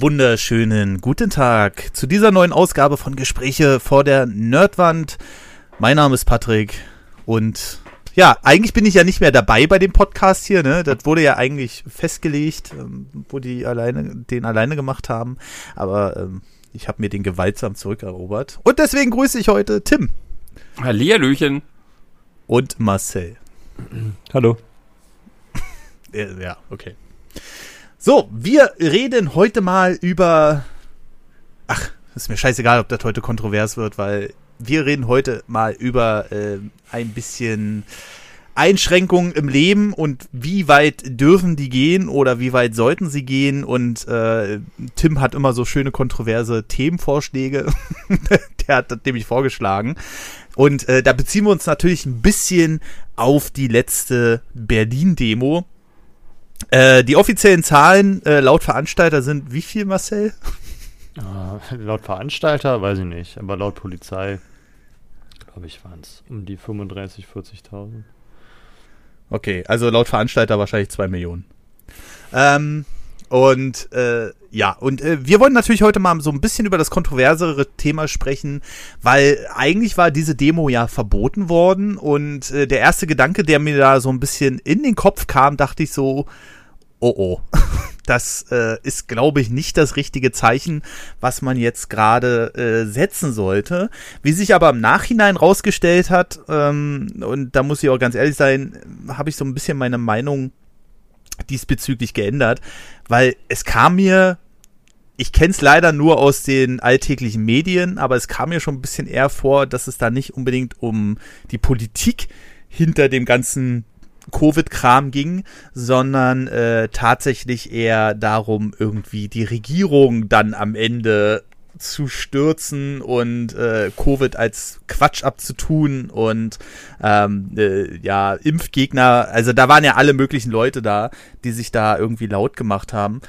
wunderschönen guten Tag zu dieser neuen Ausgabe von Gespräche vor der Nerdwand. Mein Name ist Patrick und ja, eigentlich bin ich ja nicht mehr dabei bei dem Podcast hier, ne? Das wurde ja eigentlich festgelegt, ähm, wo die alleine, den alleine gemacht haben. Aber ähm, ich habe mir den gewaltsam zurückerobert. Und deswegen grüße ich heute Tim. Hallihallöchen. Und Marcel. Hallo. Ja, okay. So, wir reden heute mal über. Ach, ist mir scheißegal, ob das heute kontrovers wird, weil wir reden heute mal über äh, ein bisschen Einschränkungen im Leben und wie weit dürfen die gehen oder wie weit sollten sie gehen. Und äh, Tim hat immer so schöne kontroverse Themenvorschläge. Der hat das nämlich vorgeschlagen. Und äh, da beziehen wir uns natürlich ein bisschen auf die letzte Berlin-Demo äh, die offiziellen Zahlen äh, laut Veranstalter sind wie viel, Marcel? Äh, laut Veranstalter weiß ich nicht, aber laut Polizei, glaube ich, waren es um die 35.000, 40.000. Okay, also laut Veranstalter wahrscheinlich zwei Millionen. Ähm, und äh, ja, und äh, wir wollen natürlich heute mal so ein bisschen über das kontroversere Thema sprechen, weil eigentlich war diese Demo ja verboten worden und äh, der erste Gedanke, der mir da so ein bisschen in den Kopf kam, dachte ich so, oh oh, das äh, ist, glaube ich, nicht das richtige Zeichen, was man jetzt gerade äh, setzen sollte. Wie sich aber im Nachhinein rausgestellt hat, ähm, und da muss ich auch ganz ehrlich sein, habe ich so ein bisschen meine Meinung diesbezüglich geändert, weil es kam mir, ich kenne es leider nur aus den alltäglichen Medien, aber es kam mir schon ein bisschen eher vor, dass es da nicht unbedingt um die Politik hinter dem ganzen Covid-Kram ging, sondern äh, tatsächlich eher darum, irgendwie die Regierung dann am Ende zu stürzen und äh, Covid als Quatsch abzutun und ähm, äh, ja, Impfgegner, also da waren ja alle möglichen Leute da, die sich da irgendwie laut gemacht haben.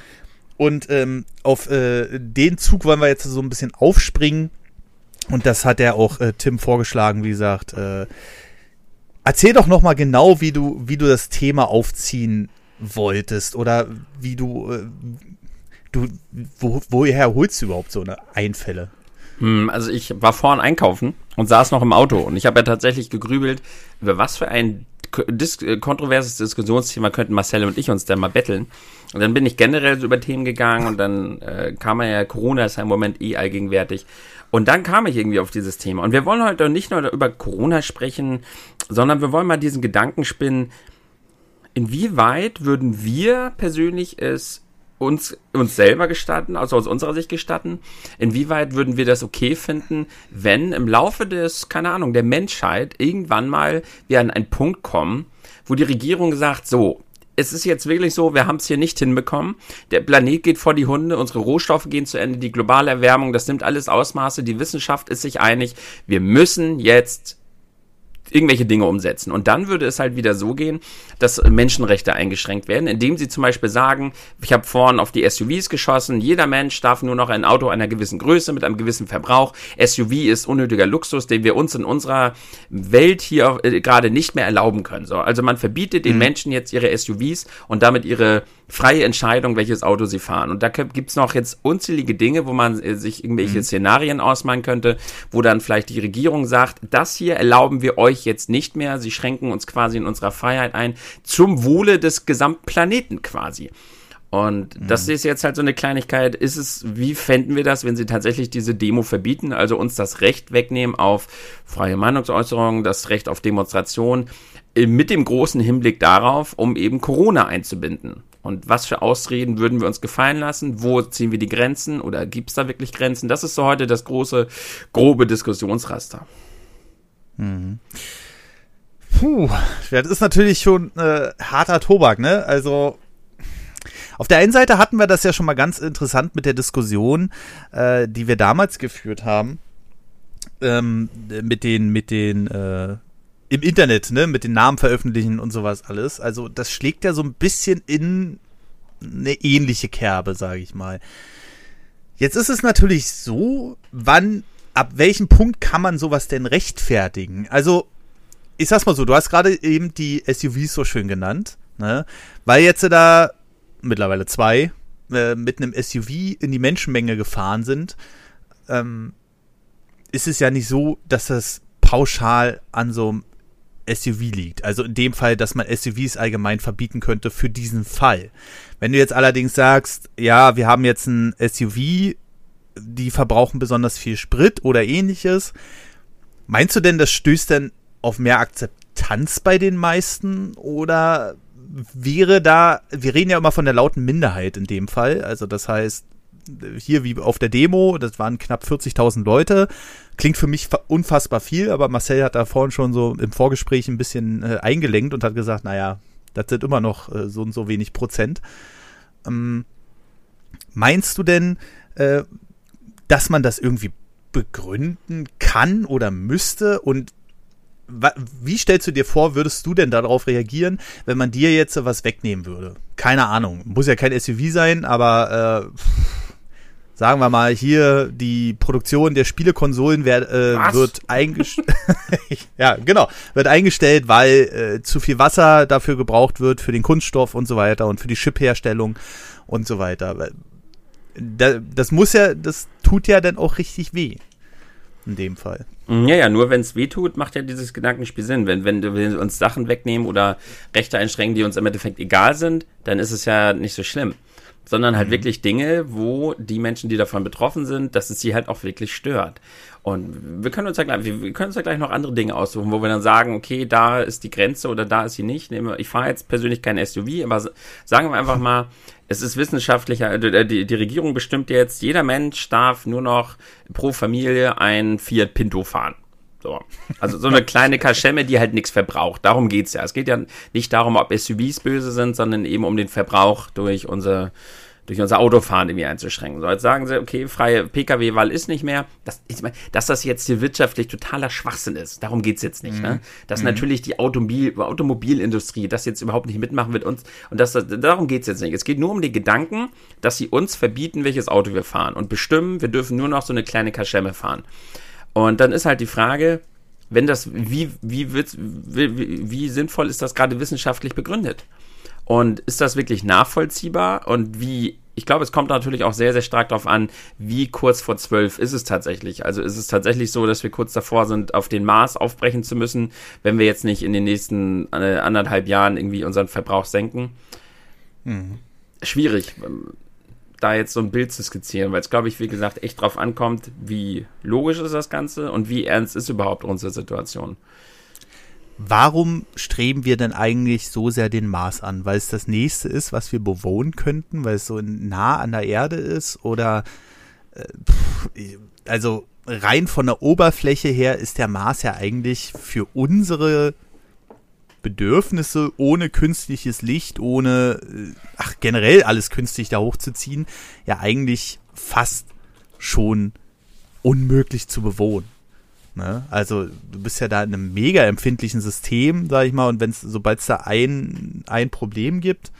Und ähm, auf äh, den Zug wollen wir jetzt so ein bisschen aufspringen. Und das hat er auch äh, Tim vorgeschlagen, wie gesagt. Äh, erzähl doch noch mal genau, wie du, wie du das Thema aufziehen wolltest oder wie du, äh, du, wo, woher holst du überhaupt so eine Einfälle? Hm, also ich war vorhin einkaufen und saß noch im Auto und ich habe ja tatsächlich gegrübelt, über was für ein dis äh, kontroverses Diskussionsthema könnten Marcel und ich uns denn mal betteln. Und dann bin ich generell so über Themen gegangen und dann äh, kam ja Corona ist ja im Moment eh allgegenwärtig. Und dann kam ich irgendwie auf dieses Thema. Und wir wollen heute nicht nur über Corona sprechen, sondern wir wollen mal diesen Gedanken spinnen, inwieweit würden wir persönlich es uns, uns selber gestatten, also aus unserer Sicht gestatten? Inwieweit würden wir das okay finden, wenn im Laufe des, keine Ahnung, der Menschheit irgendwann mal wir an einen Punkt kommen, wo die Regierung sagt, so, es ist jetzt wirklich so, wir haben es hier nicht hinbekommen. Der Planet geht vor die Hunde, unsere Rohstoffe gehen zu Ende, die globale Erwärmung, das nimmt alles Ausmaße, die Wissenschaft ist sich einig, wir müssen jetzt irgendwelche Dinge umsetzen. Und dann würde es halt wieder so gehen, dass Menschenrechte eingeschränkt werden, indem sie zum Beispiel sagen, ich habe vorhin auf die SUVs geschossen, jeder Mensch darf nur noch ein Auto einer gewissen Größe mit einem gewissen Verbrauch. SUV ist unnötiger Luxus, den wir uns in unserer Welt hier äh, gerade nicht mehr erlauben können. So, also man verbietet den mhm. Menschen jetzt ihre SUVs und damit ihre freie Entscheidung, welches Auto sie fahren. Und da gibt's noch jetzt unzählige Dinge, wo man äh, sich irgendwelche mhm. Szenarien ausmalen könnte, wo dann vielleicht die Regierung sagt, das hier erlauben wir euch jetzt nicht mehr. Sie schränken uns quasi in unserer Freiheit ein, zum Wohle des gesamten Planeten quasi. Und mhm. das ist jetzt halt so eine Kleinigkeit. Ist es, wie fänden wir das, wenn sie tatsächlich diese Demo verbieten, also uns das Recht wegnehmen auf freie Meinungsäußerung, das Recht auf Demonstration, äh, mit dem großen Hinblick darauf, um eben Corona einzubinden? Und was für Ausreden würden wir uns gefallen lassen? Wo ziehen wir die Grenzen? Oder gibt es da wirklich Grenzen? Das ist so heute das große, grobe Diskussionsraster. Mhm. Puh, das ist natürlich schon äh, harter Tobak, ne? Also auf der einen Seite hatten wir das ja schon mal ganz interessant mit der Diskussion, äh, die wir damals geführt haben, ähm, mit den, mit den äh, im Internet, ne, mit den Namen veröffentlichen und sowas alles. Also das schlägt ja so ein bisschen in eine ähnliche Kerbe, sage ich mal. Jetzt ist es natürlich so, wann, ab welchem Punkt kann man sowas denn rechtfertigen? Also, ich sag's mal so, du hast gerade eben die SUVs so schön genannt, ne? Weil jetzt da mittlerweile zwei äh, mit einem SUV in die Menschenmenge gefahren sind, ähm, ist es ja nicht so, dass das pauschal an so einem SUV liegt. Also in dem Fall, dass man SUVs allgemein verbieten könnte für diesen Fall. Wenn du jetzt allerdings sagst, ja, wir haben jetzt ein SUV, die verbrauchen besonders viel Sprit oder ähnliches, meinst du denn, das stößt denn auf mehr Akzeptanz bei den meisten? Oder wäre da, wir reden ja immer von der lauten Minderheit in dem Fall, also das heißt, hier wie auf der Demo, das waren knapp 40.000 Leute, klingt für mich unfassbar viel, aber Marcel hat da vorhin schon so im Vorgespräch ein bisschen äh, eingelenkt und hat gesagt, naja, das sind immer noch äh, so und so wenig Prozent. Ähm, meinst du denn, äh, dass man das irgendwie begründen kann oder müsste und wie stellst du dir vor, würdest du denn darauf reagieren, wenn man dir jetzt was wegnehmen würde? Keine Ahnung. Muss ja kein SUV sein, aber äh, sagen wir mal, hier die Produktion der Spielekonsolen werd, äh, wird eingestellt. ja, genau, wird eingestellt, weil äh, zu viel Wasser dafür gebraucht wird für den Kunststoff und so weiter und für die Chipherstellung und so weiter. Da, das muss ja, das tut ja dann auch richtig weh. In dem Fall. Ja, ja, nur wenn es weh tut, macht ja dieses Gedankenspiel Sinn. Wenn, wenn wir uns Sachen wegnehmen oder Rechte einschränken, die uns im Endeffekt egal sind, dann ist es ja nicht so schlimm sondern halt mhm. wirklich Dinge, wo die Menschen, die davon betroffen sind, dass es sie halt auch wirklich stört. Und wir können uns ja gleich, wir können uns ja gleich noch andere Dinge aussuchen, wo wir dann sagen, okay, da ist die Grenze oder da ist sie nicht. Ich fahre jetzt persönlich kein SUV, aber sagen wir einfach mal, es ist wissenschaftlicher, äh, die, die Regierung bestimmt jetzt, jeder Mensch darf nur noch pro Familie ein Fiat Pinto fahren. So. Also so eine kleine Kaschemme, die halt nichts verbraucht. Darum geht's ja. Es geht ja nicht darum, ob SUVs böse sind, sondern eben um den Verbrauch durch unser, durch unser Autofahren irgendwie einzuschränken. So, jetzt sagen sie, okay, freie Pkw-Wahl ist nicht mehr. Das, ich meine, dass das jetzt hier wirtschaftlich totaler Schwachsinn ist, darum geht's jetzt nicht. Ne? Mhm. Ne? Dass mhm. natürlich die Automobil, Automobilindustrie das jetzt überhaupt nicht mitmachen wird und, und das, darum geht's jetzt nicht. Es geht nur um den Gedanken, dass sie uns verbieten, welches Auto wir fahren und bestimmen, wir dürfen nur noch so eine kleine Kaschemme fahren. Und dann ist halt die Frage, wenn das, wie, wie, wird, wie, wie sinnvoll ist das gerade wissenschaftlich begründet? Und ist das wirklich nachvollziehbar? Und wie, ich glaube, es kommt natürlich auch sehr, sehr stark darauf an, wie kurz vor zwölf ist es tatsächlich. Also ist es tatsächlich so, dass wir kurz davor sind, auf den Mars aufbrechen zu müssen, wenn wir jetzt nicht in den nächsten äh, anderthalb Jahren irgendwie unseren Verbrauch senken? Mhm. Schwierig da jetzt so ein Bild zu skizzieren, weil es, glaube ich, wie gesagt, echt drauf ankommt, wie logisch ist das Ganze und wie ernst ist überhaupt unsere Situation. Warum streben wir denn eigentlich so sehr den Mars an? Weil es das nächste ist, was wir bewohnen könnten, weil es so nah an der Erde ist oder äh, also rein von der Oberfläche her ist der Mars ja eigentlich für unsere Bedürfnisse ohne künstliches Licht, ohne, äh, ach, generell alles künstlich da hochzuziehen, ja eigentlich fast schon unmöglich zu bewohnen. Ne? Also du bist ja da in einem mega empfindlichen System, sag ich mal, und wenn es, sobald es da ein, ein Problem gibt,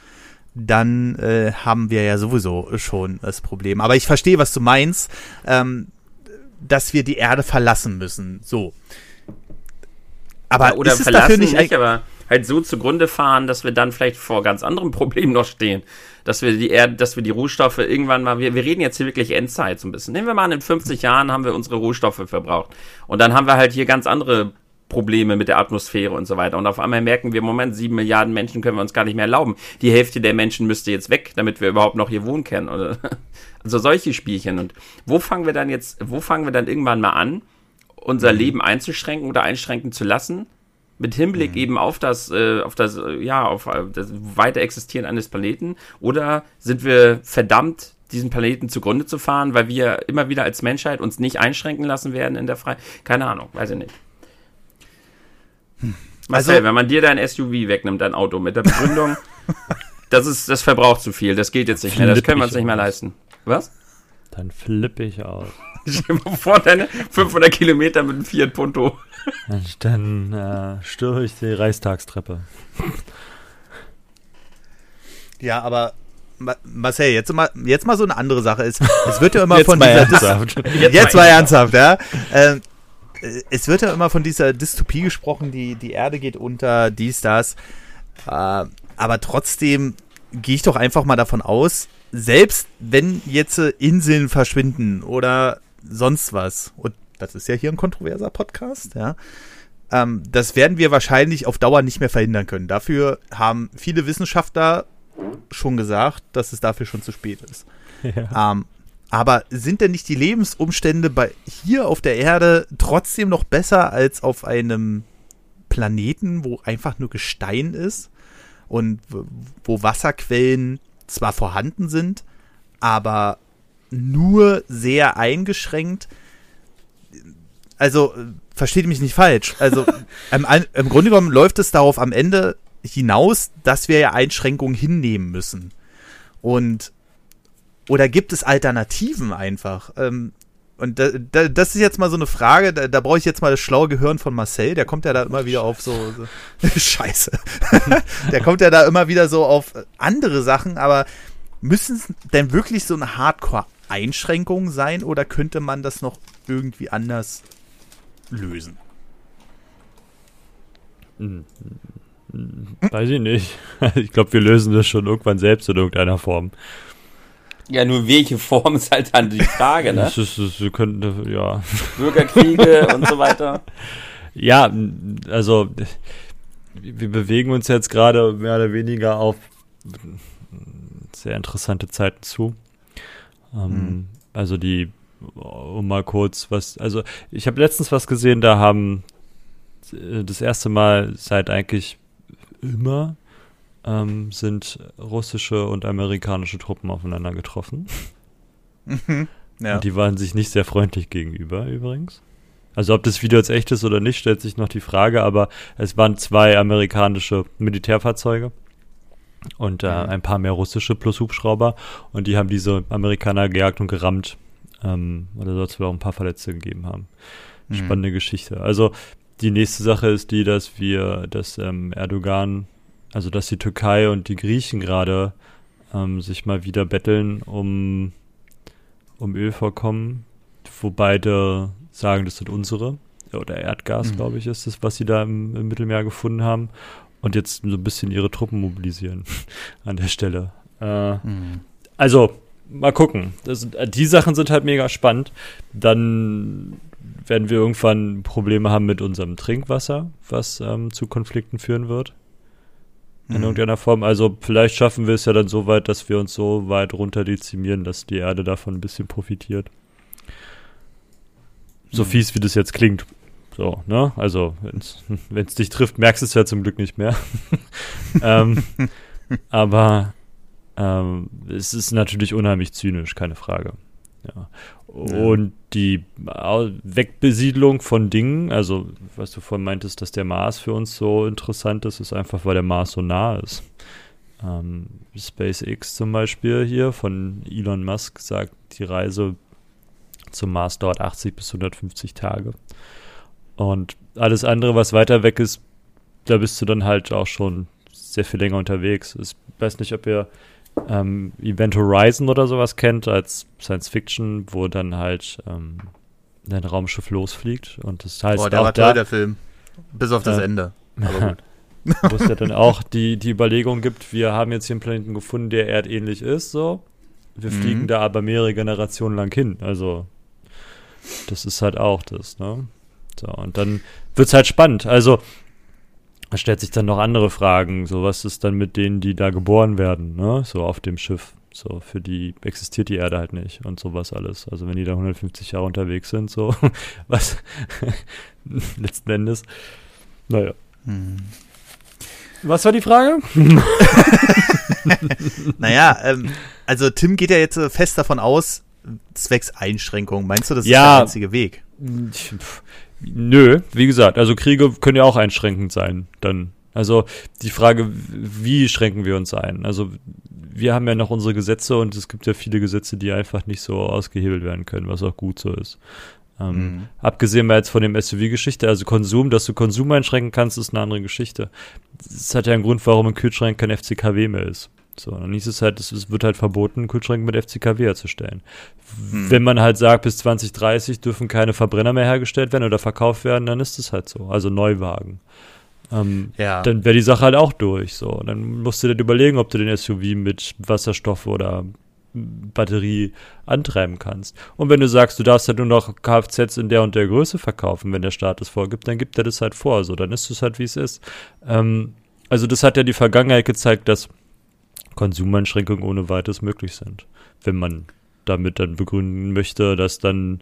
dann äh, haben wir ja sowieso schon das Problem. Aber ich verstehe, was du meinst, ähm, dass wir die Erde verlassen müssen. So. Aber ja, oder ist es dafür nicht, nicht aber halt so zugrunde fahren, dass wir dann vielleicht vor ganz anderen Problemen noch stehen. Dass wir die Erde, dass wir die Rohstoffe irgendwann mal, wir, wir reden jetzt hier wirklich Endzeit so ein bisschen. Nehmen wir mal an, in 50 Jahren haben wir unsere Rohstoffe verbraucht. Und dann haben wir halt hier ganz andere Probleme mit der Atmosphäre und so weiter. Und auf einmal merken wir, Moment, sieben Milliarden Menschen können wir uns gar nicht mehr erlauben. Die Hälfte der Menschen müsste jetzt weg, damit wir überhaupt noch hier wohnen können. Oder also solche Spielchen. Und wo fangen wir dann jetzt, wo fangen wir dann irgendwann mal an, unser mhm. Leben einzuschränken oder einschränken zu lassen? Mit Hinblick mhm. eben auf das, äh, auf das, äh, ja, auf äh, das weite Existieren eines Planeten? Oder sind wir verdammt, diesen Planeten zugrunde zu fahren, weil wir immer wieder als Menschheit uns nicht einschränken lassen werden in der Freiheit? Keine Ahnung, weiß ich nicht. Hm. Marcel, also, wenn man dir dein SUV wegnimmt, dein Auto, mit der Begründung, das ist, das verbraucht zu viel, das geht jetzt nicht mehr, das können wir uns nicht mehr leisten. Was? Dann flippe ich aus. Stell dir mal vor, deine 500 Kilometer mit einem Fiat Punto. Dann äh, störe ich die Reichstagstreppe. Ja, aber Marcel, jetzt mal, jetzt mal so eine andere Sache ist. Es wird ja immer von dieser ernsthaft. jetzt, jetzt mal ernsthaft, ja. Ähm, es wird ja immer von dieser Dystopie gesprochen, die, die Erde geht unter, dies, das. Äh, aber trotzdem gehe ich doch einfach mal davon aus, selbst wenn jetzt äh, Inseln verschwinden oder sonst was, und das ist ja hier ein kontroverser Podcast, ja, ähm, das werden wir wahrscheinlich auf Dauer nicht mehr verhindern können. Dafür haben viele Wissenschaftler schon gesagt, dass es dafür schon zu spät ist. Ja. Ähm, aber sind denn nicht die Lebensumstände bei hier auf der Erde trotzdem noch besser als auf einem Planeten, wo einfach nur Gestein ist und wo Wasserquellen zwar vorhanden sind, aber nur sehr eingeschränkt? Also, versteht mich nicht falsch. Also, im, im Grunde genommen läuft es darauf am Ende hinaus, dass wir ja Einschränkungen hinnehmen müssen. Und oder gibt es Alternativen einfach? Ähm, und da, da, das ist jetzt mal so eine Frage, da, da brauche ich jetzt mal das schlaue Gehirn von Marcel, der kommt ja da immer wieder auf so, so Scheiße. der kommt ja da immer wieder so auf andere Sachen, aber müssen es denn wirklich so eine Hardcore-Einschränkung sein oder könnte man das noch irgendwie anders lösen? Hm, weiß ich nicht. Ich glaube, wir lösen das schon irgendwann selbst in irgendeiner Form. Ja, nur welche Form ist halt dann die Frage, ne? Das ist, das, wir könnten, ja. Bürgerkriege und so weiter. Ja, also wir bewegen uns jetzt gerade mehr oder weniger auf sehr interessante Zeiten zu. Ähm, mhm. Also die, um mal kurz was, also ich habe letztens was gesehen, da haben äh, das erste Mal seit eigentlich immer ähm, sind russische und amerikanische Truppen aufeinander getroffen. Mhm. Ja. Und die waren sich nicht sehr freundlich gegenüber übrigens. Also ob das Video jetzt echt ist oder nicht, stellt sich noch die Frage, aber es waren zwei amerikanische Militärfahrzeuge und äh, ein paar mehr russische plus Hubschrauber und die haben diese Amerikaner gejagt und gerammt. Ähm, oder soll es wohl auch ein paar Verletzte gegeben haben. Mhm. Spannende Geschichte. Also die nächste Sache ist die, dass wir, dass ähm, Erdogan also dass die Türkei und die Griechen gerade ähm, sich mal wieder betteln um, um Ölvorkommen, wo beide sagen, das sind unsere. Oder Erdgas, mhm. glaube ich, ist das, was sie da im, im, Mittelmeer gefunden haben. Und jetzt so ein bisschen ihre Truppen mobilisieren an der Stelle. Äh, mhm. Also, mal gucken. Das, die Sachen sind halt mega spannend. Dann werden wir irgendwann Probleme haben mit unserem Trinkwasser, was ähm, zu Konflikten führen wird in mhm. irgendeiner Form. Also vielleicht schaffen wir es ja dann so weit, dass wir uns so weit runter dezimieren, dass die Erde davon ein bisschen profitiert. So mhm. fies, wie das jetzt klingt. So, ne? Also, wenn es dich trifft, merkst du es ja zum Glück nicht mehr. ähm, aber ähm, es ist natürlich unheimlich zynisch, keine Frage. Ja. Und die Wegbesiedlung von Dingen, also was du vorhin meintest, dass der Mars für uns so interessant ist, ist einfach, weil der Mars so nah ist. Ähm, SpaceX zum Beispiel hier von Elon Musk sagt, die Reise zum Mars dauert 80 bis 150 Tage. Und alles andere, was weiter weg ist, da bist du dann halt auch schon sehr viel länger unterwegs. Ich weiß nicht, ob ihr ähm, Event Horizon oder sowas kennt als Science Fiction, wo dann halt ähm, ein Raumschiff losfliegt und das heißt Boah, der auch war toll, da, der Film. Bis auf das äh, Ende. Wo es ja dann auch die, die Überlegung gibt, wir haben jetzt hier einen Planeten gefunden, der erdähnlich ist, so. Wir mhm. fliegen da aber mehrere Generationen lang hin. Also, das ist halt auch das, ne? So, und dann wird es halt spannend. Also, da stellt sich dann noch andere Fragen. So, was ist dann mit denen, die da geboren werden, ne? So auf dem Schiff. So, für die existiert die Erde halt nicht und sowas alles. Also wenn die da 150 Jahre unterwegs sind, so, was letzten Endes. Naja. Hm. Was war die Frage? naja, ähm, also Tim geht ja jetzt fest davon aus, zwecks Einschränkung. Meinst du, das ja, ist der einzige Weg? Nö, wie gesagt, also Kriege können ja auch einschränkend sein, dann. Also die Frage, wie schränken wir uns ein? Also wir haben ja noch unsere Gesetze und es gibt ja viele Gesetze, die einfach nicht so ausgehebelt werden können, was auch gut so ist. Ähm, mhm. Abgesehen mal jetzt von dem SUV-Geschichte, also Konsum, dass du Konsum einschränken kannst, ist eine andere Geschichte. Das hat ja einen Grund, warum ein Kühlschrank kein FCKW mehr ist. So, dann hieß es halt, es wird halt verboten, Kühlschränke mit FCKW herzustellen. Hm. Wenn man halt sagt, bis 2030 dürfen keine Verbrenner mehr hergestellt werden oder verkauft werden, dann ist es halt so. Also Neuwagen. Ähm, ja. Dann wäre die Sache halt auch durch. So, dann musst du dir überlegen, ob du den SUV mit Wasserstoff oder Batterie antreiben kannst. Und wenn du sagst, du darfst halt nur noch Kfz in der und der Größe verkaufen, wenn der Staat es vorgibt, dann gibt er das halt vor. So, dann ist es halt, wie es ist. Ähm, also das hat ja die Vergangenheit gezeigt, dass Konsumeinschränkungen ohne weiteres möglich sind. Wenn man damit dann begründen möchte, dass dann,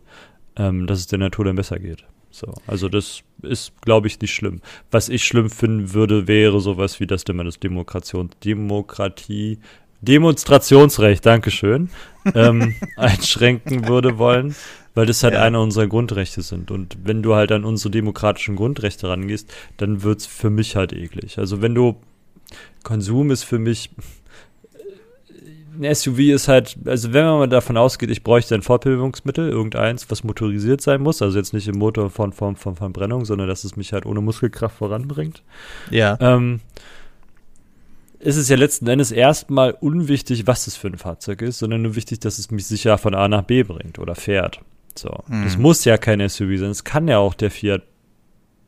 ähm, dass es der Natur dann besser geht. So, also das ist, glaube ich, nicht schlimm. Was ich schlimm finden würde, wäre sowas wie das, wenn man das Demokration, Demokratie, Demonstrationsrecht, Dankeschön, ähm, einschränken würde wollen, weil das halt ja. einer unserer Grundrechte sind. Und wenn du halt an unsere demokratischen Grundrechte rangehst, dann wird's für mich halt eklig. Also wenn du Konsum ist für mich ein SUV ist halt, also wenn man mal davon ausgeht, ich bräuchte ein Fortbewegungsmittel, irgendeins, was motorisiert sein muss, also jetzt nicht im Motor von Form von Verbrennung, sondern dass es mich halt ohne Muskelkraft voranbringt. Ja. Ähm, ist es ja letzten Endes erstmal unwichtig, was es für ein Fahrzeug ist, sondern nur wichtig, dass es mich sicher von A nach B bringt oder fährt. So. Mhm. Das muss ja kein SUV sein. Es kann ja auch der Fiat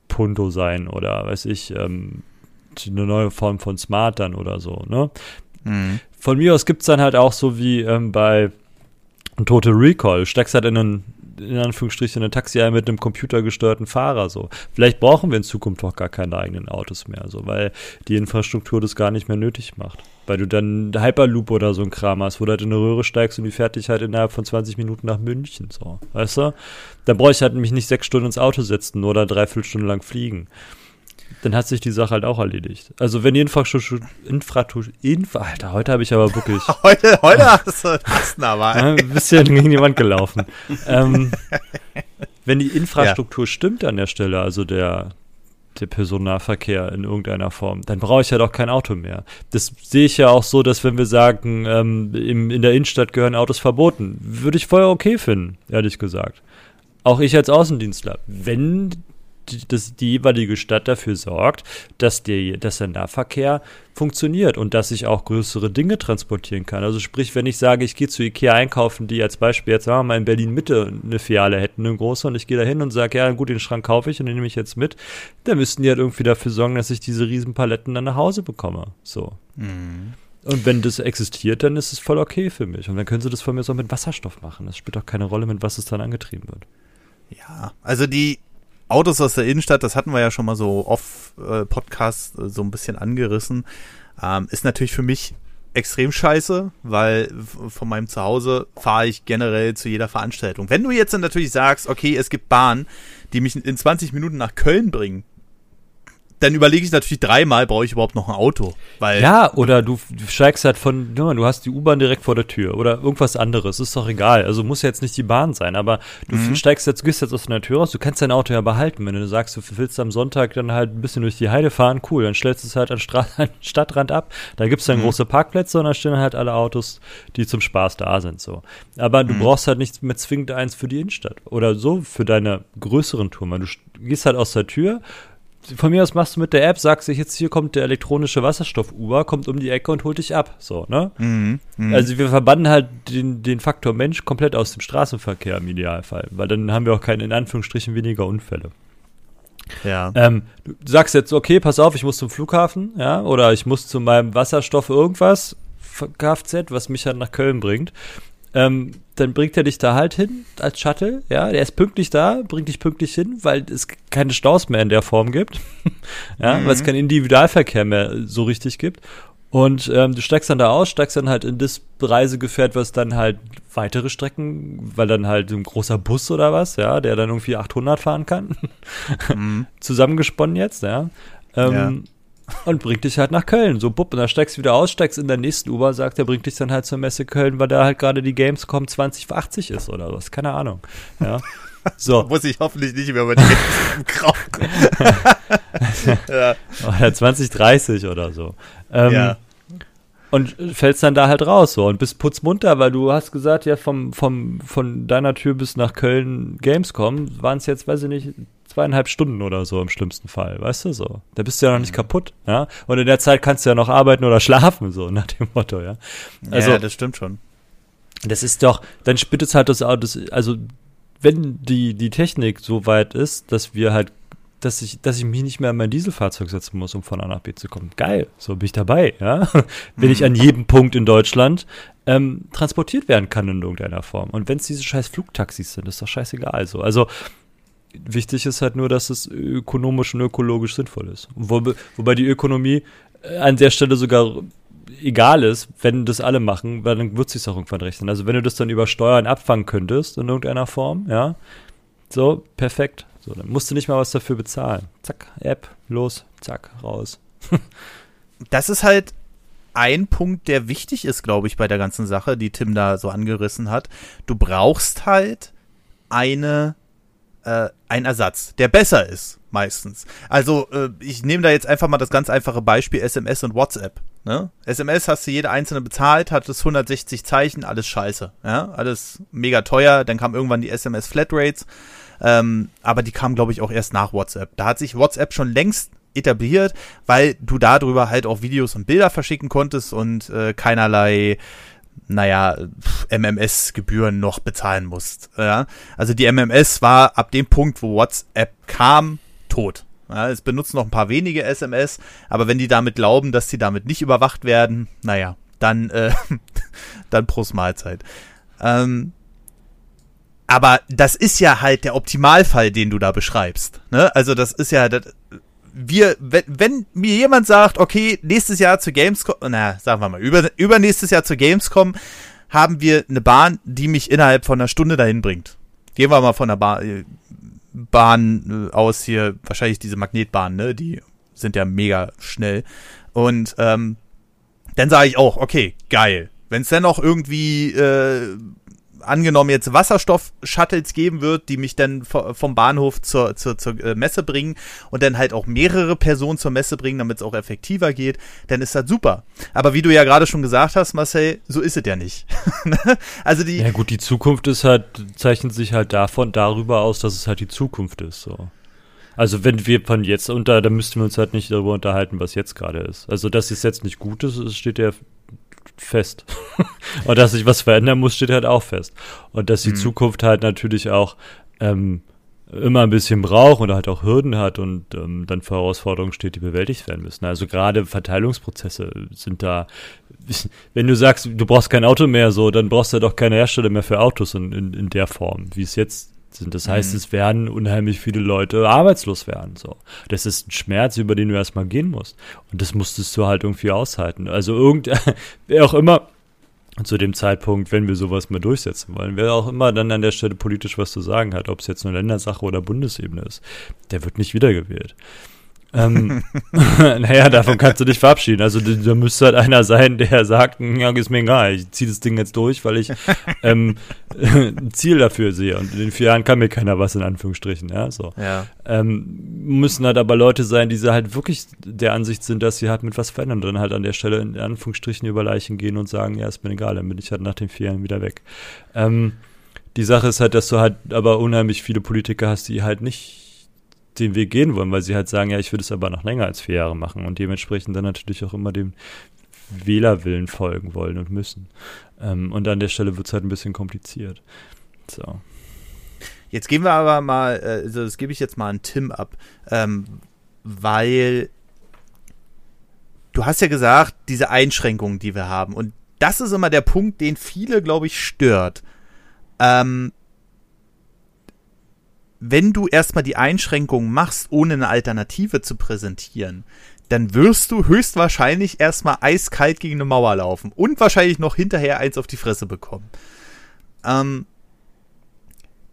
Punto sein oder weiß ich, ähm, eine neue Form von Smart dann oder so, ne? Mhm. Von mir aus gibt es dann halt auch so wie ähm, bei Total Recall. Steckst halt in einen, in Anführungsstrichen, ein Taxi ein mit einem computergesteuerten Fahrer so. Vielleicht brauchen wir in Zukunft auch gar keine eigenen Autos mehr, so, weil die Infrastruktur das gar nicht mehr nötig macht. Weil du dann Hyperloop oder so ein Kram hast, wo du halt in eine Röhre steigst und die fertig halt innerhalb von 20 Minuten nach München, so. Weißt du? Da brauche ich halt mich nicht sechs Stunden ins Auto setzen oder dreiviertel Stunden lang fliegen dann hat sich die Sache halt auch erledigt. Also wenn die Infrastruktur, Infrastruktur, Infra, Alter, heute habe ich aber wirklich. heute, heute hast du hast aber. ein bisschen gegen die Wand gelaufen. ähm, wenn die Infrastruktur ja. stimmt an der Stelle, also der, der Personennahverkehr in irgendeiner Form, dann brauche ich ja doch kein Auto mehr. Das sehe ich ja auch so, dass wenn wir sagen, ähm, im, in der Innenstadt gehören Autos verboten, würde ich voll okay finden, ehrlich gesagt. Auch ich als Außendienstler. Wenn die, dass die jeweilige Stadt dafür sorgt, dass, der, dass der Nahverkehr funktioniert und dass ich auch größere Dinge transportieren kann. Also sprich, wenn ich sage, ich gehe zu Ikea einkaufen, die als Beispiel jetzt sagen wir mal in Berlin Mitte eine Filiale hätten, eine große, und ich gehe da hin und sage, ja gut, den Schrank kaufe ich und den nehme ich jetzt mit, dann müssten die halt irgendwie dafür sorgen, dass ich diese Riesenpaletten dann nach Hause bekomme. So. Mhm. Und wenn das existiert, dann ist es voll okay für mich. Und dann können sie das von mir so mit Wasserstoff machen. Das spielt auch keine Rolle, mit was es dann angetrieben wird. Ja, also die Autos aus der Innenstadt, das hatten wir ja schon mal so off-Podcast äh, so ein bisschen angerissen, ähm, ist natürlich für mich extrem scheiße, weil von meinem Zuhause fahre ich generell zu jeder Veranstaltung. Wenn du jetzt dann natürlich sagst, okay, es gibt Bahnen, die mich in 20 Minuten nach Köln bringen, dann überlege ich natürlich dreimal, brauche ich überhaupt noch ein Auto? Weil ja, oder du, steigst halt von, du hast die U-Bahn direkt vor der Tür oder irgendwas anderes, ist doch egal. Also muss ja jetzt nicht die Bahn sein, aber du mhm. steigst jetzt, gehst jetzt aus der Tür raus, du kannst dein Auto ja behalten. Wenn du sagst, du willst am Sonntag dann halt ein bisschen durch die Heide fahren, cool, dann stellst du es halt an, Stra an Stadtrand ab. Da gibt es dann mhm. große Parkplätze und da stehen halt alle Autos, die zum Spaß da sind. so. Aber du mhm. brauchst halt nicht mehr zwingend eins für die Innenstadt oder so für deine größeren Touren. Du gehst halt aus der Tür, von mir aus machst du mit der App, sagst du jetzt hier kommt der elektronische Wasserstoff-Uber, kommt um die Ecke und holt dich ab. So, ne? Mhm, mh. Also wir verbannen halt den, den Faktor Mensch komplett aus dem Straßenverkehr im Idealfall, weil dann haben wir auch keine, in Anführungsstrichen, weniger Unfälle. Ja. Ähm, du sagst jetzt, okay, pass auf, ich muss zum Flughafen, ja, oder ich muss zu meinem Wasserstoff irgendwas, Kfz, was mich halt nach Köln bringt. Ähm, dann bringt er dich da halt hin als Shuttle, ja, der ist pünktlich da, bringt dich pünktlich hin, weil es keine Staus mehr in der Form gibt, ja, mhm. weil es keinen Individualverkehr mehr so richtig gibt. Und ähm, du steigst dann da aus, steigst dann halt in das Reisegefährt, was dann halt weitere Strecken, weil dann halt ein großer Bus oder was, ja, der dann irgendwie 800 fahren kann, mhm. zusammengesponnen jetzt, ja. Ähm, ja und bringt dich halt nach Köln. So, bupp, und dann steigst du wieder aus, steigst in der nächsten U-Bahn, sagt er, bringt dich dann halt zur Messe Köln, weil da halt gerade die Gamescom 2080 ist oder was. Keine Ahnung. Ja. So. Muss ich hoffentlich nicht mehr über die Gamescom krauchen. ja. Oder 2030 oder so. Ähm, ja. Und fällst dann da halt raus so und bist putzmunter, weil du hast gesagt, ja, vom, vom, von deiner Tür bis nach Köln Gamescom waren es jetzt, weiß ich nicht, zweieinhalb Stunden oder so im schlimmsten Fall, weißt du so. Da bist du ja noch nicht mhm. kaputt, ja. Und in der Zeit kannst du ja noch arbeiten oder schlafen, so nach dem Motto, ja. Also, ja, das stimmt schon. Das ist doch, dann spittet es halt das Auto, also wenn die, die Technik so weit ist, dass wir halt, dass ich, dass ich mich nicht mehr in mein Dieselfahrzeug setzen muss, um von A nach B zu kommen. Geil, so bin ich dabei, ja. Bin ich an jedem Punkt in Deutschland ähm, transportiert werden kann in irgendeiner Form. Und wenn es diese scheiß Flugtaxis sind, ist doch scheißegal. Also, also wichtig ist halt nur, dass es ökonomisch und ökologisch sinnvoll ist. Wo, wobei die Ökonomie äh, an der Stelle sogar egal ist, wenn das alle machen, weil dann wird es sich auch irgendwann rechnen. Also wenn du das dann über Steuern abfangen könntest in irgendeiner Form, ja, so, perfekt. So, dann musst du nicht mal was dafür bezahlen. Zack, App, los, zack, raus. das ist halt ein Punkt, der wichtig ist, glaube ich, bei der ganzen Sache, die Tim da so angerissen hat. Du brauchst halt eine äh, einen Ersatz, der besser ist, meistens. Also, äh, ich nehme da jetzt einfach mal das ganz einfache Beispiel SMS und WhatsApp. Ne? SMS hast du jede einzelne bezahlt, hat es 160 Zeichen, alles scheiße. Ja? Alles mega teuer. Dann kam irgendwann die SMS Flatrates. Ähm, aber die kamen, glaube ich, auch erst nach WhatsApp. Da hat sich WhatsApp schon längst etabliert, weil du darüber halt auch Videos und Bilder verschicken konntest und äh, keinerlei naja, MMS-Gebühren noch bezahlen musst. Ja? Also die MMS war ab dem Punkt, wo WhatsApp kam, tot. Ja, es benutzen noch ein paar wenige SMS, aber wenn die damit glauben, dass sie damit nicht überwacht werden, naja, dann, äh, dann Prost Mahlzeit. Ähm, aber das ist ja halt der Optimalfall, den du da beschreibst. Ne? Also das ist ja, das, wir, wenn, wenn mir jemand sagt, okay, nächstes Jahr zu Gamescom, na, sagen wir mal, über, übernächstes Jahr zu Gamescom haben wir eine Bahn, die mich innerhalb von einer Stunde dahin bringt. Gehen wir mal von der ba Bahn äh, aus hier, wahrscheinlich diese Magnetbahnen, ne? Die sind ja mega schnell. Und ähm, dann sage ich auch, okay, geil. Wenn es dann noch irgendwie äh, angenommen jetzt Wasserstoff-Shuttles geben wird, die mich dann vom Bahnhof zur, zur, zur äh, Messe bringen und dann halt auch mehrere Personen zur Messe bringen, damit es auch effektiver geht, dann ist das super. Aber wie du ja gerade schon gesagt hast, Marcel, so ist es ja nicht. Ne? also die. Ja gut, die Zukunft ist halt, zeichnet sich halt davon, darüber aus, dass es halt die Zukunft ist, so. Also wenn wir von jetzt unter, dann müssten wir uns halt nicht darüber unterhalten, was jetzt gerade ist. Also dass es jetzt nicht gut ist, steht ja fest. und dass sich was verändern muss, steht halt auch fest. Und dass die mhm. Zukunft halt natürlich auch ähm, immer ein bisschen braucht und halt auch Hürden hat und ähm, dann vor Herausforderungen steht, die bewältigt werden müssen. Also gerade Verteilungsprozesse sind da, wenn du sagst, du brauchst kein Auto mehr so, dann brauchst du ja doch keine Hersteller mehr für Autos in, in, in der Form, wie es jetzt. Das heißt, mhm. es werden unheimlich viele Leute arbeitslos werden. So. Das ist ein Schmerz, über den du erstmal gehen musst. Und das musstest du halt irgendwie aushalten. Also irgend, wer auch immer zu dem Zeitpunkt, wenn wir sowas mal durchsetzen wollen, wer auch immer dann an der Stelle politisch was zu sagen hat, ob es jetzt nur Ländersache oder Bundesebene ist, der wird nicht wiedergewählt ähm, naja, davon kannst du dich verabschieden. Also da müsste halt einer sein, der sagt, ja, ist mir egal, ich ziehe das Ding jetzt durch, weil ich ähm, ein Ziel dafür sehe. Und in den vier Jahren kann mir keiner was, in Anführungsstrichen. Ja, so. Ja. Ähm, müssen halt aber Leute sein, die halt wirklich der Ansicht sind, dass sie halt mit was verändern und dann halt an der Stelle in Anführungsstrichen über Leichen gehen und sagen, ja, ist mir egal, dann bin ich halt nach den vier Jahren wieder weg. Ähm, die Sache ist halt, dass du halt aber unheimlich viele Politiker hast, die halt nicht den Weg gehen wollen, weil sie halt sagen, ja, ich würde es aber noch länger als vier Jahre machen und dementsprechend dann natürlich auch immer dem Wählerwillen folgen wollen und müssen. Ähm, und an der Stelle wird es halt ein bisschen kompliziert. So. Jetzt gehen wir aber mal, äh, also das gebe ich jetzt mal an Tim ab, ähm, weil du hast ja gesagt, diese Einschränkungen, die wir haben. Und das ist immer der Punkt, den viele, glaube ich, stört. Ähm, wenn du erstmal die Einschränkungen machst, ohne eine Alternative zu präsentieren, dann wirst du höchstwahrscheinlich erstmal eiskalt gegen eine Mauer laufen und wahrscheinlich noch hinterher eins auf die Fresse bekommen. Ähm,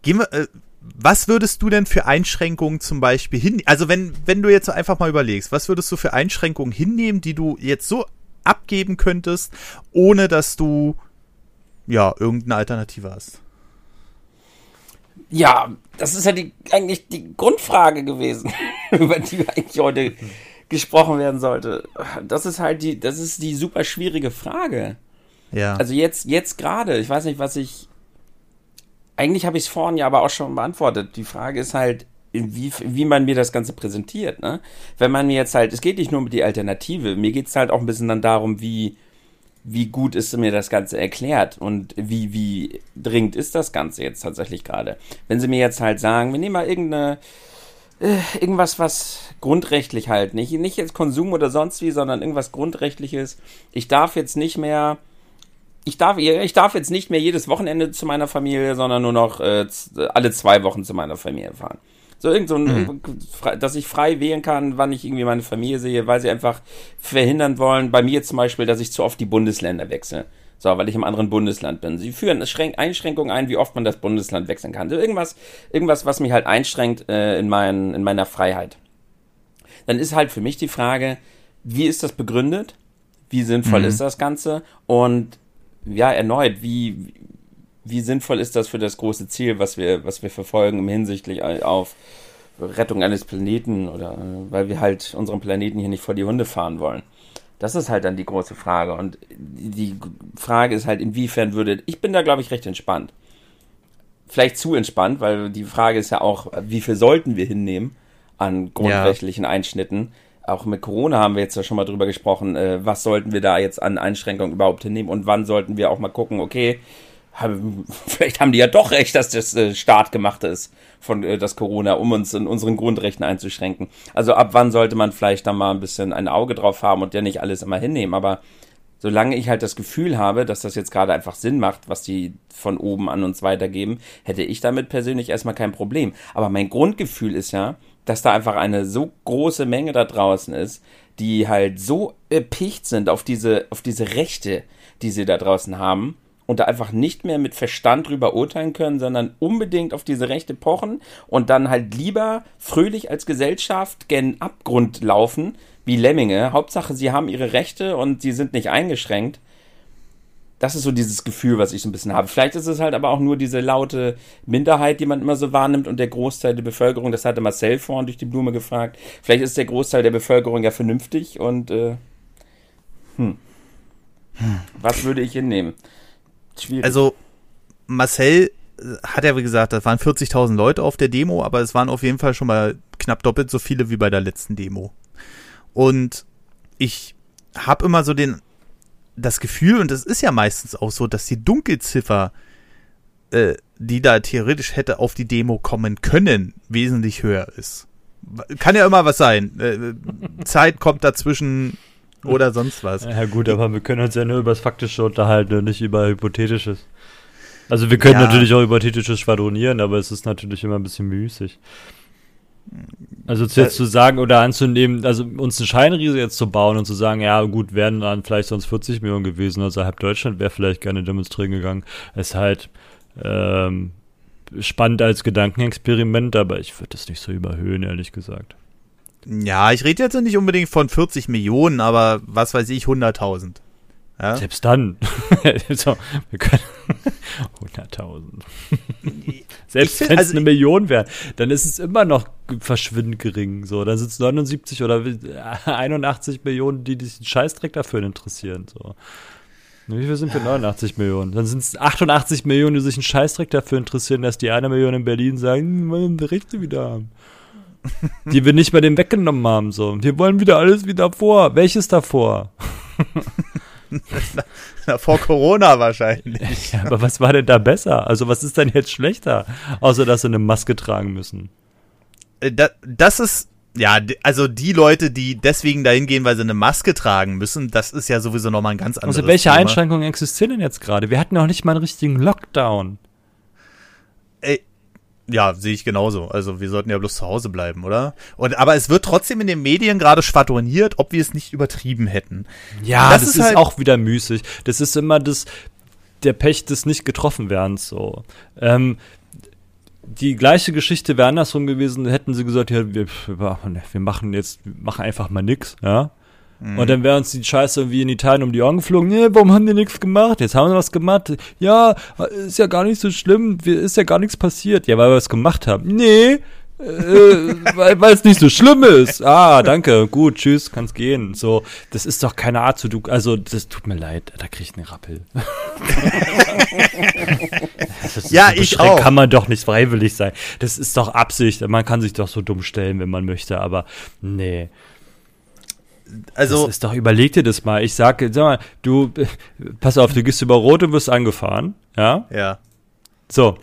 gehen wir, äh, was würdest du denn für Einschränkungen zum Beispiel hin, also wenn, wenn du jetzt einfach mal überlegst, was würdest du für Einschränkungen hinnehmen, die du jetzt so abgeben könntest, ohne dass du, ja, irgendeine Alternative hast? Ja, das ist ja die, eigentlich die Grundfrage gewesen, über die eigentlich heute gesprochen werden sollte. Das ist halt die, das ist die super schwierige Frage. Ja. Also jetzt, jetzt gerade, ich weiß nicht, was ich. Eigentlich habe ich es vorhin ja aber auch schon beantwortet. Die Frage ist halt, wie, wie man mir das Ganze präsentiert, ne? Wenn man mir jetzt halt, es geht nicht nur um die Alternative, mir geht es halt auch ein bisschen dann darum, wie, wie gut ist mir das Ganze erklärt und wie, wie dringend ist das Ganze jetzt tatsächlich gerade. Wenn sie mir jetzt halt sagen, wir nehmen mal irgendeine, äh, irgendwas, was grundrechtlich halt, nicht, nicht jetzt Konsum oder sonst wie, sondern irgendwas Grundrechtliches. Ich darf jetzt nicht mehr ich darf, ich darf jetzt nicht mehr jedes Wochenende zu meiner Familie, sondern nur noch äh, alle zwei Wochen zu meiner Familie fahren. So irgend so ein, mhm. dass ich frei wählen kann, wann ich irgendwie meine Familie sehe, weil sie einfach verhindern wollen, bei mir zum Beispiel, dass ich zu oft die Bundesländer wechsle. So, weil ich im anderen Bundesland bin. Sie führen Einschränkungen ein, wie oft man das Bundesland wechseln kann. So irgendwas, irgendwas, was mich halt einschränkt äh, in, mein, in meiner Freiheit. Dann ist halt für mich die Frage, wie ist das begründet? Wie sinnvoll mhm. ist das Ganze? Und ja, erneut, wie, wie sinnvoll ist das für das große Ziel, was wir, was wir verfolgen hinsichtlich auf Rettung eines Planeten oder äh, weil wir halt unseren Planeten hier nicht vor die Hunde fahren wollen? Das ist halt dann die große Frage. Und die Frage ist halt, inwiefern würde. Ich bin da, glaube ich, recht entspannt. Vielleicht zu entspannt, weil die Frage ist ja auch, wie viel sollten wir hinnehmen an grundrechtlichen ja. Einschnitten? Auch mit Corona haben wir jetzt ja schon mal drüber gesprochen, äh, was sollten wir da jetzt an Einschränkungen überhaupt hinnehmen und wann sollten wir auch mal gucken, okay, vielleicht haben die ja doch recht, dass das äh, Staat gemacht ist von äh, das Corona, um uns in unseren Grundrechten einzuschränken. Also ab wann sollte man vielleicht da mal ein bisschen ein Auge drauf haben und ja nicht alles immer hinnehmen. Aber solange ich halt das Gefühl habe, dass das jetzt gerade einfach Sinn macht, was die von oben an uns weitergeben, hätte ich damit persönlich erstmal kein Problem. Aber mein Grundgefühl ist ja, dass da einfach eine so große Menge da draußen ist, die halt so erpicht sind auf diese, auf diese Rechte, die sie da draußen haben und da einfach nicht mehr mit Verstand drüber urteilen können, sondern unbedingt auf diese Rechte pochen und dann halt lieber fröhlich als Gesellschaft gen Abgrund laufen, wie Lemminge. Hauptsache, sie haben ihre Rechte und sie sind nicht eingeschränkt. Das ist so dieses Gefühl, was ich so ein bisschen habe. Vielleicht ist es halt aber auch nur diese laute Minderheit, die man immer so wahrnimmt und der Großteil der Bevölkerung, das hatte Marcel vorhin durch die Blume gefragt, vielleicht ist der Großteil der Bevölkerung ja vernünftig und äh, hm. Was würde ich hinnehmen? Schwierig. Also Marcel äh, hat ja, wie gesagt, das waren 40.000 Leute auf der Demo, aber es waren auf jeden Fall schon mal knapp doppelt so viele wie bei der letzten Demo. Und ich habe immer so den das Gefühl, und das ist ja meistens auch so, dass die Dunkelziffer, äh, die da theoretisch hätte auf die Demo kommen können, wesentlich höher ist. Kann ja immer was sein. Äh, Zeit kommt dazwischen, oder sonst was. Ja gut, aber wir können uns ja nur über das Faktische unterhalten und nicht über Hypothetisches. Also wir können ja. natürlich auch Hypothetisches schwadronieren, aber es ist natürlich immer ein bisschen müßig. Also jetzt äh, zu sagen oder anzunehmen, also uns eine Scheinriese jetzt zu bauen und zu sagen, ja gut, wären dann vielleicht sonst 40 Millionen gewesen, also halb Deutschland wäre vielleicht gerne demonstrieren gegangen, ist halt ähm, spannend als Gedankenexperiment, aber ich würde es nicht so überhöhen, ehrlich gesagt. Ja, ich rede jetzt nicht unbedingt von 40 Millionen, aber was weiß ich, 100.000. Ja? Selbst dann. so, wir können 100.000. Selbst wenn es also eine Million wäre, dann ist es immer noch verschwindend gering. So, dann sind es 79 oder 81 Millionen, die sich einen Scheißdreck dafür interessieren. So. Wie viel sind wir? 89 Millionen. Dann sind es 88 Millionen, die sich einen Scheißdreck dafür interessieren, dass die eine Million in Berlin sagen, hm, wollen wir Rechte wieder haben die wir nicht bei dem weggenommen haben. So, wir wollen wieder alles wie davor. Welches davor? Na, vor Corona wahrscheinlich. Ja, aber was war denn da besser? Also was ist denn jetzt schlechter, außer dass sie eine Maske tragen müssen? Äh, das, das ist ja, also die Leute, die deswegen dahin gehen, weil sie eine Maske tragen müssen, das ist ja sowieso nochmal ein ganz anderes Also welche Thema. Einschränkungen existieren denn jetzt gerade? Wir hatten noch nicht mal einen richtigen Lockdown. Ja, sehe ich genauso. Also wir sollten ja bloß zu Hause bleiben, oder? Und aber es wird trotzdem in den Medien gerade schwadroniert, ob wir es nicht übertrieben hätten. Ja, das, das ist, ist halt auch wieder müßig. Das ist immer das der Pech des nicht getroffen werdens so. Ähm, die gleiche Geschichte wäre andersrum gewesen, hätten sie gesagt, ja, wir, wir machen jetzt, wir machen einfach mal nix, ja. Mhm. Und dann wäre uns die Scheiße irgendwie in Italien um die Ohren geflogen. Nee, warum haben die nichts gemacht? Jetzt haben wir was gemacht. Ja, ist ja gar nicht so schlimm. Ist ja gar nichts passiert. Ja, weil wir was gemacht haben. Nee, äh, weil es nicht so schlimm ist. Ah, danke, gut, tschüss, kannst gehen. So, das ist doch keine Art zu du. Also, das tut mir leid, da krieg ich einen Rappel. ja, so ich auch. Kann man doch nicht freiwillig sein. Das ist doch Absicht. Man kann sich doch so dumm stellen, wenn man möchte, aber nee also. Das ist doch, überleg dir das mal. Ich sage, sag mal, du, pass auf, du gehst über Rot und wirst angefahren, ja? Ja. So.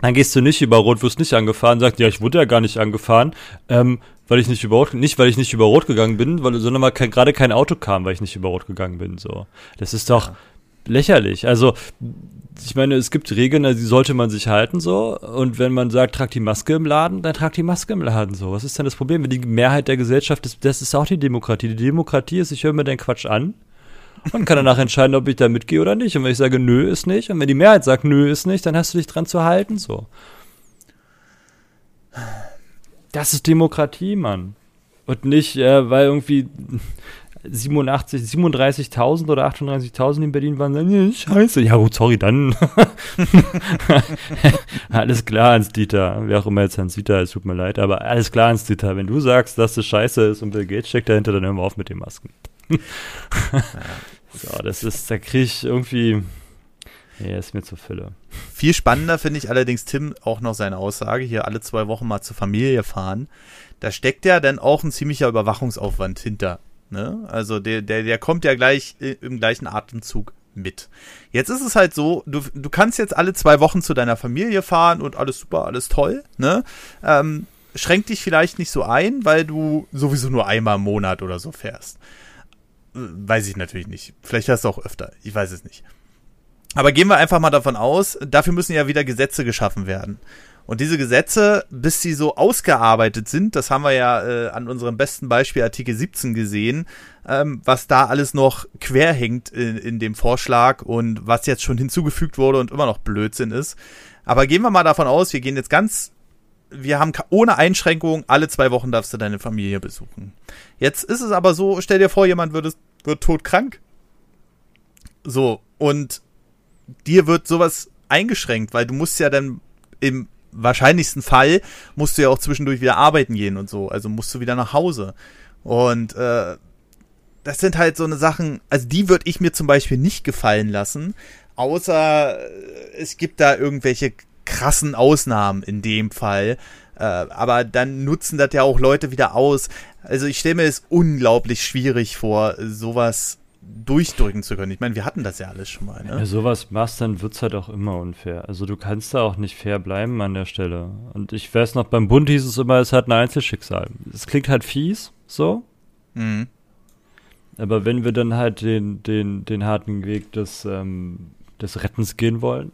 Dann gehst du nicht über Rot, wirst nicht angefahren, sagt, ja, ich wurde ja gar nicht angefahren, ähm, weil ich nicht über Rot, nicht weil ich nicht über Rot gegangen bin, weil, sondern weil gerade kein Auto kam, weil ich nicht über Rot gegangen bin, so. Das ist doch, ja lächerlich. Also, ich meine, es gibt Regeln, die sollte man sich halten so. Und wenn man sagt, trag die Maske im Laden, dann trag die Maske im Laden so. Was ist denn das Problem? Wenn die Mehrheit der Gesellschaft ist, das ist auch die Demokratie. Die Demokratie ist, ich höre mir den Quatsch an und kann danach entscheiden, ob ich da mitgehe oder nicht. Und wenn ich sage, nö, ist nicht, und wenn die Mehrheit sagt, nö, ist nicht, dann hast du dich dran zu halten so. Das ist Demokratie, Mann. Und nicht, äh, weil irgendwie 87, 37.000 oder 38.000 in Berlin waren, sagen, scheiße. Ja gut, sorry, dann. alles klar, Hans-Dieter. Wer auch immer jetzt Hans-Dieter ist, tut mir leid. Aber alles klar, Hans-Dieter. Wenn du sagst, dass das scheiße ist und Bill Gates steckt dahinter, dann hören wir auf mit den Masken. so, das ist, da kriege ich irgendwie, Nee, ist mir zu Fülle. Viel spannender finde ich allerdings Tim auch noch seine Aussage, hier alle zwei Wochen mal zur Familie fahren. Da steckt ja dann auch ein ziemlicher Überwachungsaufwand hinter. Ne? Also der, der, der kommt ja gleich im gleichen Atemzug mit. Jetzt ist es halt so, du, du kannst jetzt alle zwei Wochen zu deiner Familie fahren und alles super, alles toll, ne? Ähm, schränkt dich vielleicht nicht so ein, weil du sowieso nur einmal im Monat oder so fährst. Weiß ich natürlich nicht. Vielleicht hast du auch öfter. Ich weiß es nicht. Aber gehen wir einfach mal davon aus, dafür müssen ja wieder Gesetze geschaffen werden. Und diese Gesetze, bis sie so ausgearbeitet sind, das haben wir ja äh, an unserem besten Beispiel Artikel 17 gesehen, ähm, was da alles noch quer hängt in, in dem Vorschlag und was jetzt schon hinzugefügt wurde und immer noch Blödsinn ist. Aber gehen wir mal davon aus, wir gehen jetzt ganz, wir haben ohne Einschränkung, alle zwei Wochen darfst du deine Familie besuchen. Jetzt ist es aber so, stell dir vor, jemand wird, wird todkrank. So, und dir wird sowas eingeschränkt, weil du musst ja dann im wahrscheinlichsten Fall musst du ja auch zwischendurch wieder arbeiten gehen und so. Also musst du wieder nach Hause. Und äh, das sind halt so eine Sachen, also die würde ich mir zum Beispiel nicht gefallen lassen, außer äh, es gibt da irgendwelche krassen Ausnahmen in dem Fall. Äh, aber dann nutzen das ja auch Leute wieder aus. Also ich stelle mir es unglaublich schwierig vor, sowas durchdrücken zu können. Ich meine, wir hatten das ja alles schon mal. Ne? Wenn du sowas machst, dann wird es halt auch immer unfair. Also du kannst da auch nicht fair bleiben an der Stelle. Und ich weiß noch, beim Bund hieß es immer, es hat ein Einzelschicksal. Es klingt halt fies, so. Mhm. Aber wenn wir dann halt den, den, den harten Weg des, ähm, des Rettens gehen wollen,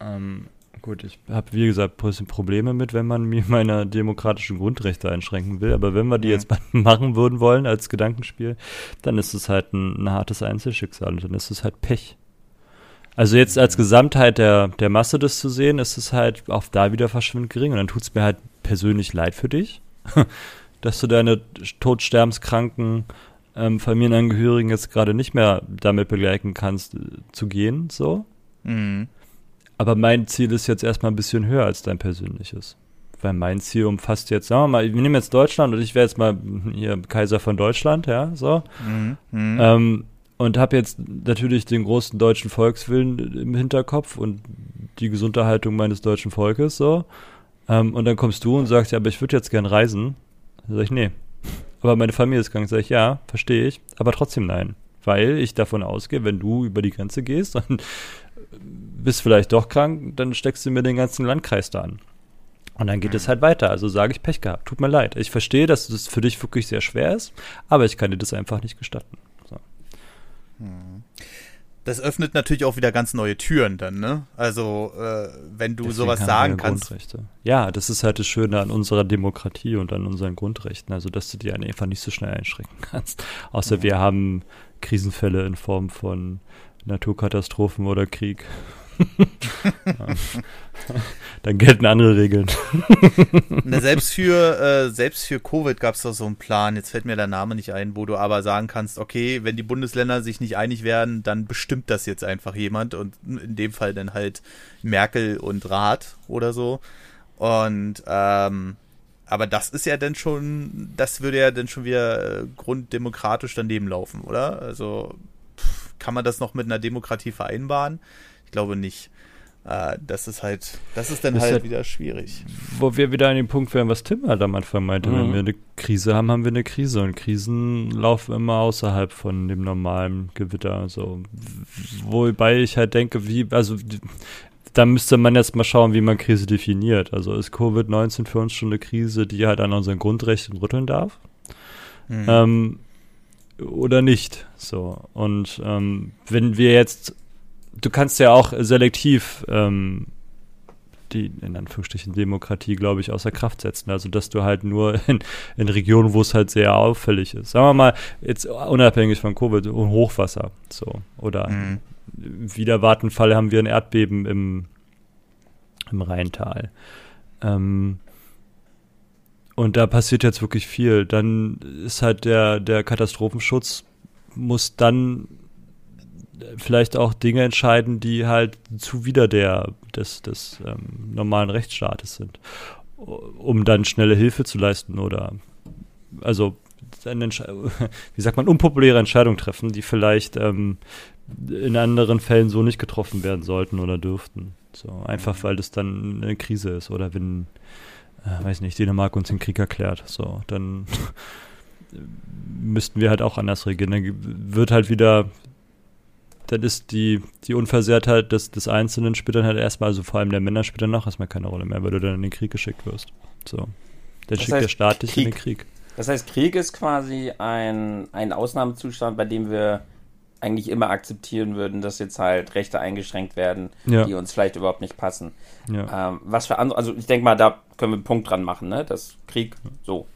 ähm, Gut, ich habe wie gesagt ein bisschen Probleme mit, wenn man mir meine demokratischen Grundrechte einschränken will. Aber wenn wir die ja. jetzt machen würden wollen als Gedankenspiel, dann ist es halt ein, ein hartes Einzelschicksal und dann ist es halt Pech. Also jetzt als Gesamtheit der, der Masse das zu sehen, ist es halt auch da wieder verschwindend gering. Und dann tut es mir halt persönlich leid für dich, dass du deine todsterbenskranken ähm, Familienangehörigen jetzt gerade nicht mehr damit begleiten kannst, äh, zu gehen, so. Mhm. Aber mein Ziel ist jetzt erstmal ein bisschen höher als dein persönliches. Weil mein Ziel umfasst jetzt, sagen wir mal, wir nehmen jetzt Deutschland und ich wäre jetzt mal hier Kaiser von Deutschland, ja, so. Mhm. Mhm. Ähm, und habe jetzt natürlich den großen deutschen Volkswillen im Hinterkopf und die Gesunderhaltung meines deutschen Volkes, so. Ähm, und dann kommst du und sagst, ja, aber ich würde jetzt gern reisen. Dann sag ich, nee. Aber meine Familie ist krank. Sag ich, ja, verstehe ich, aber trotzdem nein. Weil ich davon ausgehe, wenn du über die Grenze gehst, dann bist vielleicht doch krank, dann steckst du mir den ganzen Landkreis da an. Und dann geht es halt weiter. Also sage ich Pech gehabt. Tut mir leid. Ich verstehe, dass das für dich wirklich sehr schwer ist, aber ich kann dir das einfach nicht gestatten. So. Das öffnet natürlich auch wieder ganz neue Türen dann, ne? Also, äh, wenn du Deswegen sowas sagen kannst. Grundrechte. Ja, das ist halt das Schöne an unserer Demokratie und an unseren Grundrechten. Also, dass du die einfach nicht so schnell einschränken kannst. Außer ja. wir haben Krisenfälle in Form von Naturkatastrophen oder Krieg. Dann gelten andere Regeln. Na, selbst für äh, selbst für Covid gab es doch so einen Plan. Jetzt fällt mir der Name nicht ein, wo du aber sagen kannst, okay, wenn die Bundesländer sich nicht einig werden, dann bestimmt das jetzt einfach jemand und in dem Fall dann halt Merkel und Rat oder so. Und ähm, aber das ist ja dann schon, das würde ja dann schon wieder äh, grunddemokratisch daneben laufen, oder? Also pff, kann man das noch mit einer Demokratie vereinbaren? Ich glaube nicht. Äh, das ist halt, das ist dann das halt, halt, wieder schwierig. Wo wir wieder an dem Punkt wären, was Tim halt am Anfang meinte. Mhm. Wenn wir eine Krise haben, haben wir eine Krise. Und Krisen laufen immer außerhalb von dem normalen Gewitter. Also, wobei ich halt denke, wie, also da müsste man jetzt mal schauen, wie man Krise definiert. Also ist Covid-19 für uns schon eine Krise, die halt an unseren Grundrechten rütteln darf? Mhm. Ähm, oder nicht. So. Und ähm, wenn wir jetzt, du kannst ja auch selektiv ähm, die in Anführungsstrichen Demokratie, glaube ich, außer Kraft setzen. Also dass du halt nur in, in Regionen, wo es halt sehr auffällig ist. Sagen wir mal, jetzt unabhängig von Covid, Hochwasser. So. Oder mhm. wieder Wartenfall haben wir ein Erdbeben im, im Rheintal. Ähm, und da passiert jetzt wirklich viel. Dann ist halt der, der Katastrophenschutz muss dann vielleicht auch Dinge entscheiden, die halt zuwider der, des, des ähm, normalen Rechtsstaates sind, um dann schnelle Hilfe zu leisten oder also eine wie sagt man, unpopuläre Entscheidungen treffen, die vielleicht ähm, in anderen Fällen so nicht getroffen werden sollten oder dürften. So, einfach weil das dann eine Krise ist oder wenn äh, weiß nicht, Dänemark uns den Krieg erklärt. So, dann müssten wir halt auch anders regieren. Dann wird halt wieder, dann ist die, die Unversehrtheit des, des Einzelnen spielt dann halt erstmal, also vor allem der Männer spielt dann noch erstmal keine Rolle mehr, weil du dann in den Krieg geschickt wirst. So. Dann das schickt der Staat dich in den Krieg. Das heißt, Krieg ist quasi ein, ein Ausnahmezustand, bei dem wir eigentlich immer akzeptieren würden, dass jetzt halt Rechte eingeschränkt werden, ja. die uns vielleicht überhaupt nicht passen. Ja. Ähm, was für andere, also ich denke mal, da können wir einen Punkt dran machen, ne? Das Krieg, so,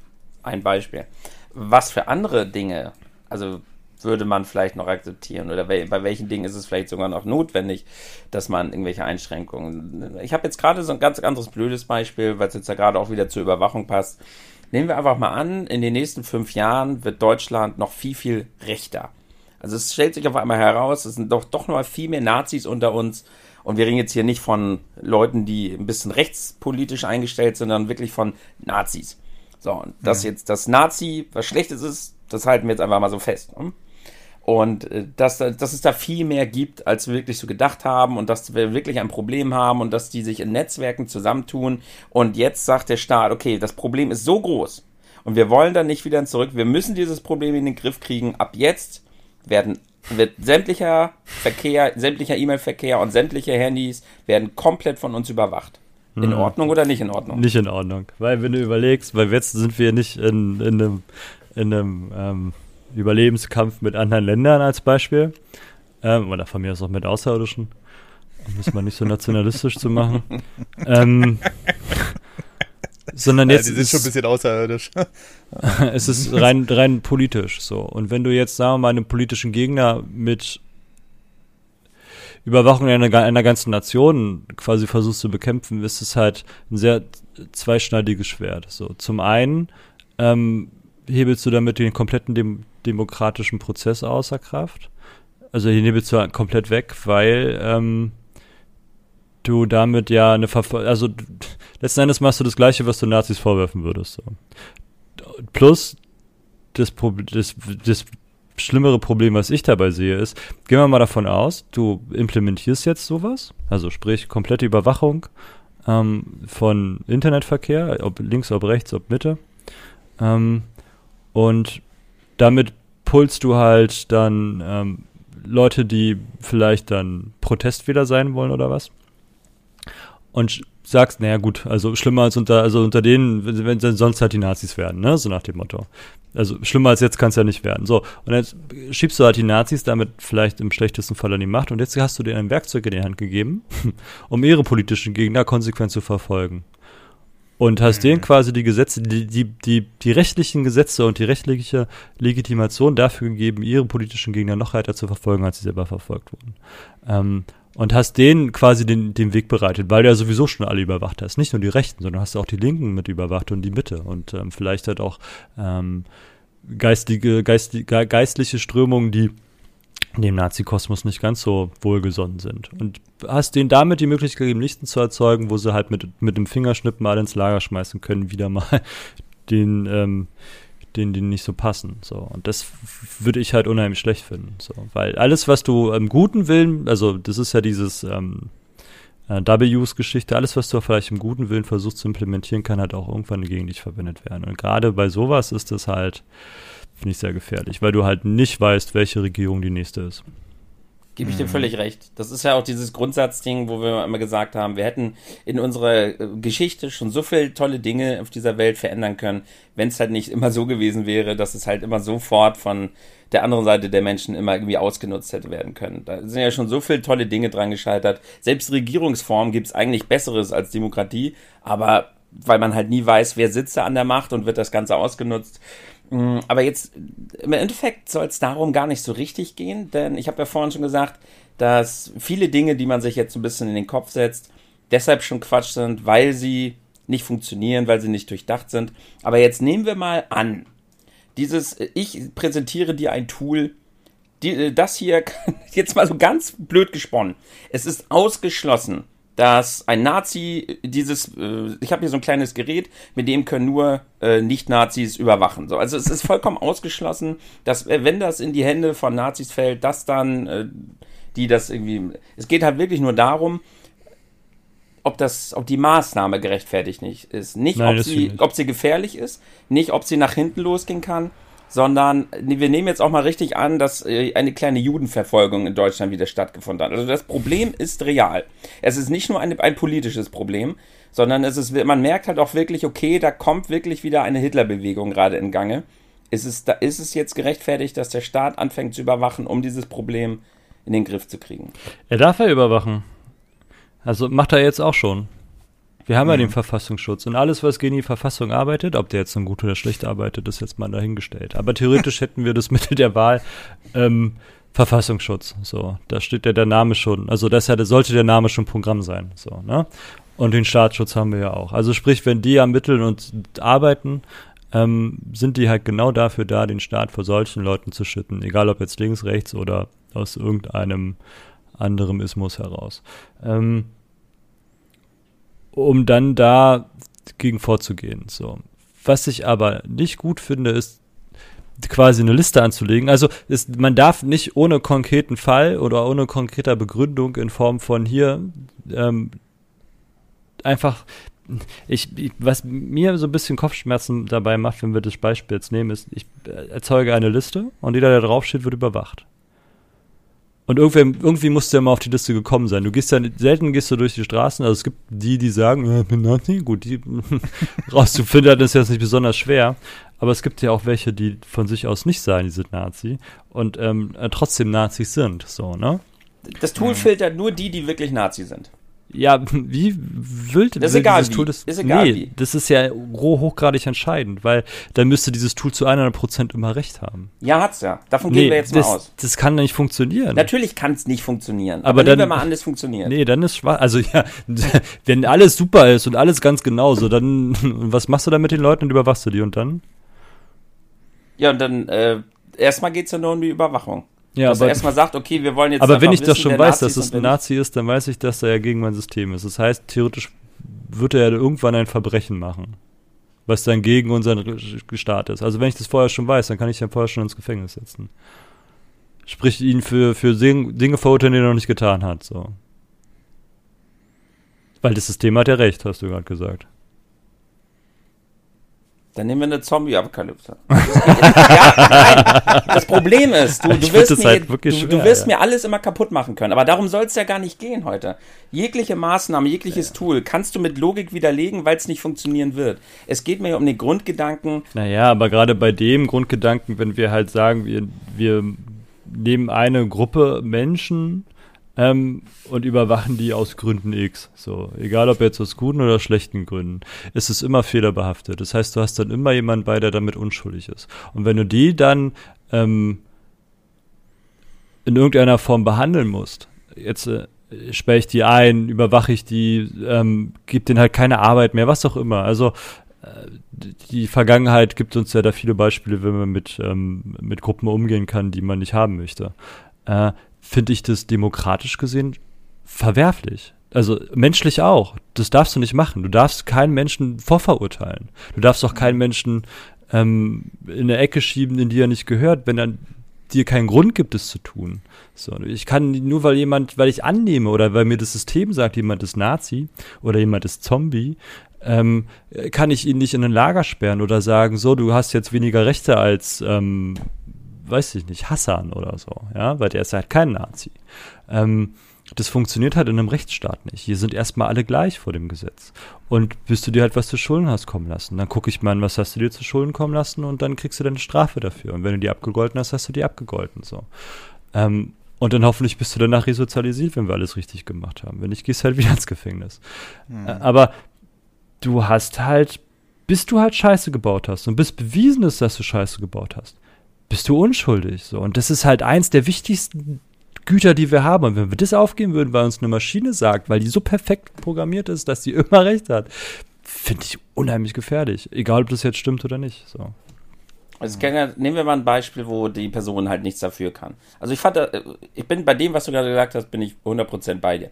ein Beispiel. Was für andere Dinge, also würde man vielleicht noch akzeptieren oder bei welchen Dingen ist es vielleicht sogar noch notwendig, dass man irgendwelche Einschränkungen. Ich habe jetzt gerade so ein ganz anderes blödes Beispiel, weil es jetzt ja gerade auch wieder zur Überwachung passt. Nehmen wir einfach mal an, in den nächsten fünf Jahren wird Deutschland noch viel, viel rechter. Also es stellt sich auf einmal heraus, es sind doch, doch noch viel mehr Nazis unter uns. Und wir reden jetzt hier nicht von Leuten, die ein bisschen rechtspolitisch eingestellt sind, sondern wirklich von Nazis. So, und dass ja. jetzt das Nazi was Schlechtes ist, das halten wir jetzt einfach mal so fest. Ne? Und äh, dass, dass es da viel mehr gibt, als wir wirklich so gedacht haben und dass wir wirklich ein Problem haben und dass die sich in Netzwerken zusammentun. Und jetzt sagt der Staat, okay, das Problem ist so groß und wir wollen da nicht wieder zurück. Wir müssen dieses Problem in den Griff kriegen. Ab jetzt werden wird sämtlicher Verkehr, sämtlicher E-Mail-Verkehr und sämtliche Handys werden komplett von uns überwacht. In hm. Ordnung oder nicht in Ordnung? Nicht in Ordnung. Weil wenn du überlegst, weil jetzt sind wir nicht in, in einem, in einem ähm, Überlebenskampf mit anderen Ländern als Beispiel. Ähm, oder von mir aus auch mit Außerirdischen. Um das mal nicht so nationalistisch zu machen. ähm, sondern jetzt. Ja, die sind schon ein bisschen außerirdisch. es ist rein, rein politisch so. Und wenn du jetzt, sagen wir mal, einen politischen Gegner mit Überwachung einer, einer ganzen Nation quasi versuchst zu bekämpfen, ist es halt ein sehr zweischneidiges Schwert. So, zum einen ähm, hebelst du damit den kompletten dem, demokratischen Prozess außer Kraft. Also hier hebelst du halt komplett weg, weil ähm, du damit ja eine Verfolgung, also letzten Endes machst du das Gleiche, was du Nazis vorwerfen würdest. So. Plus das, Problem, das, das schlimmere Problem, was ich dabei sehe, ist, gehen wir mal davon aus, du implementierst jetzt sowas, also sprich komplette Überwachung ähm, von Internetverkehr, ob links, ob rechts, ob Mitte. Ähm, und damit pulst du halt dann ähm, Leute, die vielleicht dann Protestwähler sein wollen oder was. Und sagst, naja gut, also schlimmer als unter, also unter denen, wenn, wenn sonst halt die Nazis werden, ne? So nach dem Motto. Also schlimmer als jetzt kann es ja nicht werden. So, und jetzt schiebst du halt die Nazis damit vielleicht im schlechtesten Fall an die Macht und jetzt hast du denen ein Werkzeug in die Hand gegeben, um ihre politischen Gegner konsequent zu verfolgen. Und hast mhm. denen quasi die Gesetze, die, die, die, die rechtlichen Gesetze und die rechtliche Legitimation dafür gegeben, ihre politischen Gegner noch weiter zu verfolgen, als sie selber verfolgt wurden. Ähm, und hast denen quasi den, den Weg bereitet, weil du ja sowieso schon alle überwacht hast. Nicht nur die Rechten, sondern hast auch die Linken mit überwacht und die Mitte und ähm, vielleicht halt auch ähm, geistige, geistige, geistliche Strömungen, die dem Nazi-Kosmos nicht ganz so wohlgesonnen sind. Und hast denen damit die Möglichkeit gegeben, Lichten zu erzeugen, wo sie halt mit, mit dem Fingerschnipp mal ins Lager schmeißen können, wieder mal den, ähm, denen, die nicht so passen. So. Und das würde ich halt unheimlich schlecht finden. So. Weil alles, was du im guten Willen, also das ist ja dieses ähm, äh, Double-Use-Geschichte, alles, was du vielleicht im guten Willen versuchst zu implementieren, kann halt auch irgendwann gegen dich verwendet werden. Und gerade bei sowas ist das halt, finde ich, sehr gefährlich, weil du halt nicht weißt, welche Regierung die nächste ist. Gebe ich dir völlig recht. Das ist ja auch dieses Grundsatzding, wo wir immer gesagt haben, wir hätten in unserer äh, Geschichte schon so viele tolle Dinge auf dieser Welt verändern können, wenn es halt nicht immer so gewesen wäre, dass es halt immer sofort von der anderen Seite der Menschen immer irgendwie ausgenutzt hätte werden können. Da sind ja schon so viele tolle Dinge dran gescheitert. Selbst Regierungsform gibt es eigentlich Besseres als Demokratie, aber weil man halt nie weiß, wer sitzt da an der Macht und wird das Ganze ausgenutzt. Mm, aber jetzt, im Endeffekt soll es darum gar nicht so richtig gehen, denn ich habe ja vorhin schon gesagt, dass viele Dinge, die man sich jetzt ein bisschen in den Kopf setzt, deshalb schon Quatsch sind, weil sie nicht funktionieren, weil sie nicht durchdacht sind. Aber jetzt nehmen wir mal an, dieses, ich präsentiere dir ein Tool, die, äh, das hier, jetzt mal so ganz blöd gesponnen. Es ist ausgeschlossen, dass ein Nazi dieses, äh, ich habe hier so ein kleines Gerät, mit dem können nur äh, Nicht-Nazis überwachen. So, also es ist vollkommen ausgeschlossen, dass äh, wenn das in die Hände von Nazis fällt, dass dann äh, die das irgendwie. Es geht halt wirklich nur darum, ob das, ob die Maßnahme gerechtfertigt nicht ist. Nicht, Nein, ob, sie, ob sie gefährlich ist, nicht, ob sie nach hinten losgehen kann, sondern wir nehmen jetzt auch mal richtig an, dass äh, eine kleine Judenverfolgung in Deutschland wieder stattgefunden hat. Also das Problem ist real. Es ist nicht nur eine, ein politisches Problem, sondern es ist, man merkt halt auch wirklich, okay, da kommt wirklich wieder eine Hitlerbewegung gerade in Gange. Ist es, da ist es jetzt gerechtfertigt, dass der Staat anfängt zu überwachen, um dieses Problem in den Griff zu kriegen? Er darf ja überwachen. Also macht er jetzt auch schon. Wir haben ja den Verfassungsschutz und alles, was gegen die Verfassung arbeitet, ob der jetzt nun gut oder schlecht arbeitet, ist jetzt mal dahingestellt. Aber theoretisch hätten wir das Mittel der Wahl ähm, Verfassungsschutz. So, da steht ja der Name schon. Also das sollte der Name schon Programm sein. So, ne? Und den Staatsschutz haben wir ja auch. Also sprich, wenn die ermitteln und arbeiten, ähm, sind die halt genau dafür da, den Staat vor solchen Leuten zu schütten. Egal ob jetzt links, rechts oder aus irgendeinem anderem Ismus heraus. Ähm, um dann da gegen vorzugehen. So. Was ich aber nicht gut finde, ist quasi eine Liste anzulegen. Also ist, man darf nicht ohne konkreten Fall oder ohne konkreter Begründung in Form von hier ähm, einfach ich, ich, was mir so ein bisschen Kopfschmerzen dabei macht, wenn wir das Beispiel jetzt nehmen, ist, ich erzeuge eine Liste und jeder, der draufsteht, wird überwacht. Und irgendwie, irgendwie musst du ja mal auf die Liste gekommen sein. Du gehst ja, selten gehst du durch die Straßen. Also es gibt die, die sagen, äh, bin Nazi. Gut, die rauszufinden ist jetzt nicht besonders schwer. Aber es gibt ja auch welche, die von sich aus nicht sagen, die sind Nazi und ähm, äh, trotzdem Nazis sind. So, ne? Das Tool filtert nur die, die wirklich Nazi sind. Ja, wie wild Das ist egal dieses wie. Tool das, Ist egal nee, wie. das ist ja hochgradig entscheidend, weil dann müsste dieses Tool zu 100% immer recht haben. Ja, hat's ja. Davon gehen wir jetzt das, mal aus. das kann nicht funktionieren. Natürlich kann es nicht funktionieren. Aber nehmen wir dann- mal an, es funktioniert. Nee, dann ist schwach. Also ja, wenn alles super ist und alles ganz genauso, dann was machst du dann mit den Leuten und überwachst du die und dann? Ja, und dann äh, erstmal geht's ja nur um die Überwachung. Ja, dass er erstmal sagt, okay, wir wollen jetzt aber wenn ich das wissen, schon wer weiß, Nazis dass es ein. Nazi ist, dann weiß ich, dass er ja gegen mein System ist. Das heißt, theoretisch wird er ja irgendwann ein Verbrechen machen, was dann gegen unseren Staat ist. Also wenn ich das vorher schon weiß, dann kann ich ihn vorher schon ins Gefängnis setzen. Sprich, ihn für, für Dinge verurteilen, die er noch nicht getan hat. So. Weil das System hat ja recht, hast du gerade gesagt. Dann nehmen wir eine Zombie-Apokalypse. ja, nein. Das Problem ist, du, du wirst, mir, halt du, du schwer, wirst ja. mir alles immer kaputt machen können. Aber darum soll es ja gar nicht gehen heute. Jegliche Maßnahme, jegliches Tool kannst du mit Logik widerlegen, weil es nicht funktionieren wird. Es geht mir um den Grundgedanken, Naja, aber gerade bei dem Grundgedanken, wenn wir halt sagen, wir, wir nehmen eine Gruppe Menschen ähm, und überwachen die aus Gründen X. So, egal ob jetzt aus guten oder schlechten Gründen, ist es immer fehlerbehaftet. Das heißt, du hast dann immer jemanden bei, der damit unschuldig ist. Und wenn du die dann ähm, in irgendeiner Form behandeln musst, jetzt äh, sperre ich die ein, überwache ich die, ähm, gib denen halt keine Arbeit mehr, was auch immer. Also äh, die Vergangenheit gibt uns ja da viele Beispiele, wenn man mit, ähm, mit Gruppen umgehen kann, die man nicht haben möchte. Äh, Finde ich das demokratisch gesehen verwerflich. Also menschlich auch. Das darfst du nicht machen. Du darfst keinen Menschen vorverurteilen. Du darfst auch keinen Menschen ähm, in eine Ecke schieben, in die er nicht gehört, wenn er dir keinen Grund gibt, es zu tun. So, ich kann nur, weil jemand, weil ich annehme oder weil mir das System sagt, jemand ist Nazi oder jemand ist Zombie, ähm, kann ich ihn nicht in ein Lager sperren oder sagen, so, du hast jetzt weniger Rechte als ähm, weiß ich nicht, Hassan oder so, ja, weil der ist halt kein Nazi. Ähm, das funktioniert halt in einem Rechtsstaat nicht. Hier sind erstmal alle gleich vor dem Gesetz. Und bis du dir halt was zu Schulden hast kommen lassen, dann gucke ich mal, was hast du dir zu Schulden kommen lassen und dann kriegst du deine Strafe dafür. Und wenn du die abgegolten hast, hast du die abgegolten. So. Ähm, und dann hoffentlich bist du danach resozialisiert, wenn wir alles richtig gemacht haben. Wenn nicht, gehst du halt wieder ins Gefängnis. Mhm. Aber du hast halt, bis du halt Scheiße gebaut hast und bis bewiesen ist, dass du Scheiße gebaut hast, bist du unschuldig. So. Und das ist halt eins der wichtigsten Güter, die wir haben. Und wenn wir das aufgeben würden, weil uns eine Maschine sagt, weil die so perfekt programmiert ist, dass sie immer recht hat, finde ich unheimlich gefährlich. Egal, ob das jetzt stimmt oder nicht. So. Also ja, nehmen wir mal ein Beispiel, wo die Person halt nichts dafür kann. Also ich fand, äh, ich bin bei dem, was du gerade gesagt hast, bin ich 100% bei dir.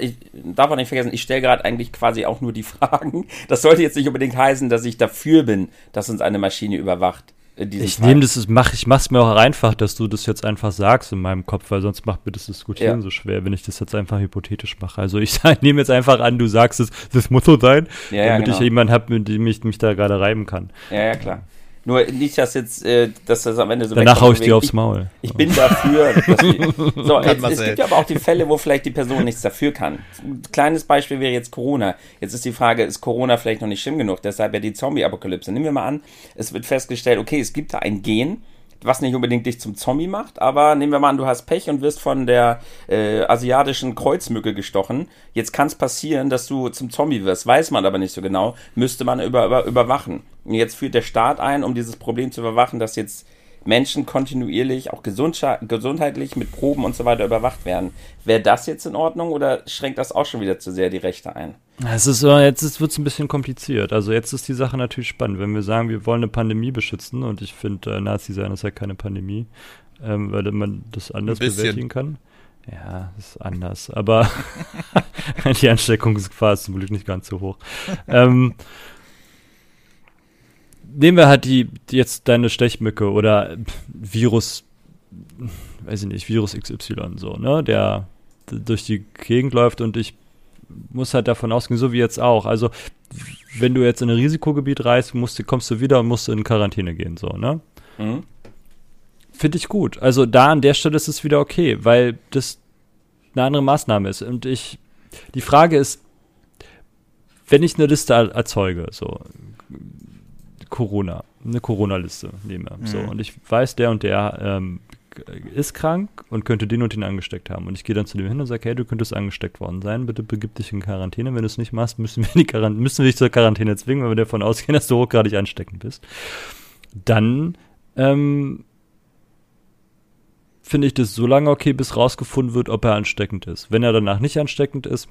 Ich darf auch nicht vergessen, ich stelle gerade eigentlich quasi auch nur die Fragen. Das sollte jetzt nicht unbedingt heißen, dass ich dafür bin, dass uns eine Maschine überwacht ich nehme das, mach, ich mach's mir auch einfach, dass du das jetzt einfach sagst in meinem Kopf, weil sonst macht mir das Diskutieren ja. so schwer, wenn ich das jetzt einfach hypothetisch mache. Also ich nehme jetzt einfach an, du sagst es, das muss so sein, ja, damit genau. ich jemanden habe, mit dem ich mich da gerade reiben kann. Ja, ja, klar. Nur nicht, dass jetzt, äh, dass das am Ende so Danach hau ich dir aufs Maul. Ich, ich bin dafür. Wir, so, jetzt, es gibt ja aber auch die Fälle, wo vielleicht die Person nichts dafür kann. Ein kleines Beispiel wäre jetzt Corona. Jetzt ist die Frage, ist Corona vielleicht noch nicht schlimm genug? Deshalb ja die Zombie-Apokalypse. Nehmen wir mal an, es wird festgestellt, okay, es gibt da ein Gen, was nicht unbedingt dich zum Zombie macht, aber nehmen wir mal an, du hast Pech und wirst von der äh, asiatischen Kreuzmücke gestochen. Jetzt kann es passieren, dass du zum Zombie wirst, weiß man aber nicht so genau, müsste man über, über, überwachen. Jetzt führt der Staat ein, um dieses Problem zu überwachen, dass jetzt Menschen kontinuierlich, auch gesundheitlich mit Proben und so weiter überwacht werden. Wäre das jetzt in Ordnung oder schränkt das auch schon wieder zu sehr die Rechte ein? Es ist, jetzt wird es ein bisschen kompliziert. Also jetzt ist die Sache natürlich spannend. Wenn wir sagen, wir wollen eine Pandemie beschützen und ich finde, äh, Nazi sein ist ja keine Pandemie, ähm, weil man das anders bewältigen kann. Ja, ist anders. Aber die Ansteckungsgefahr ist zum Glück nicht ganz so hoch. ähm, nehmen wir halt die, jetzt deine Stechmücke oder Virus, weiß ich nicht, Virus XY so, ne, der durch die Gegend läuft und ich muss halt davon ausgehen, so wie jetzt auch. Also, wenn du jetzt in ein Risikogebiet reist, musst, kommst du wieder und musst in Quarantäne gehen, so, ne? Mhm. Finde ich gut. Also, da an der Stelle ist es wieder okay, weil das eine andere Maßnahme ist. Und ich, die Frage ist, wenn ich eine Liste erzeuge, so, Corona, eine Corona-Liste nehme. Mhm. So, und ich weiß, der und der ähm, ist krank und könnte den und den angesteckt haben. Und ich gehe dann zu dem hin und sage, hey, du könntest angesteckt worden sein, bitte begib dich in Quarantäne. Wenn du es nicht machst, müssen wir, die Quarant müssen wir dich zur Quarantäne zwingen, weil wir davon ausgehen, dass du hochgradig ansteckend bist. Dann ähm, finde ich das so lange okay, bis rausgefunden wird, ob er ansteckend ist. Wenn er danach nicht ansteckend ist,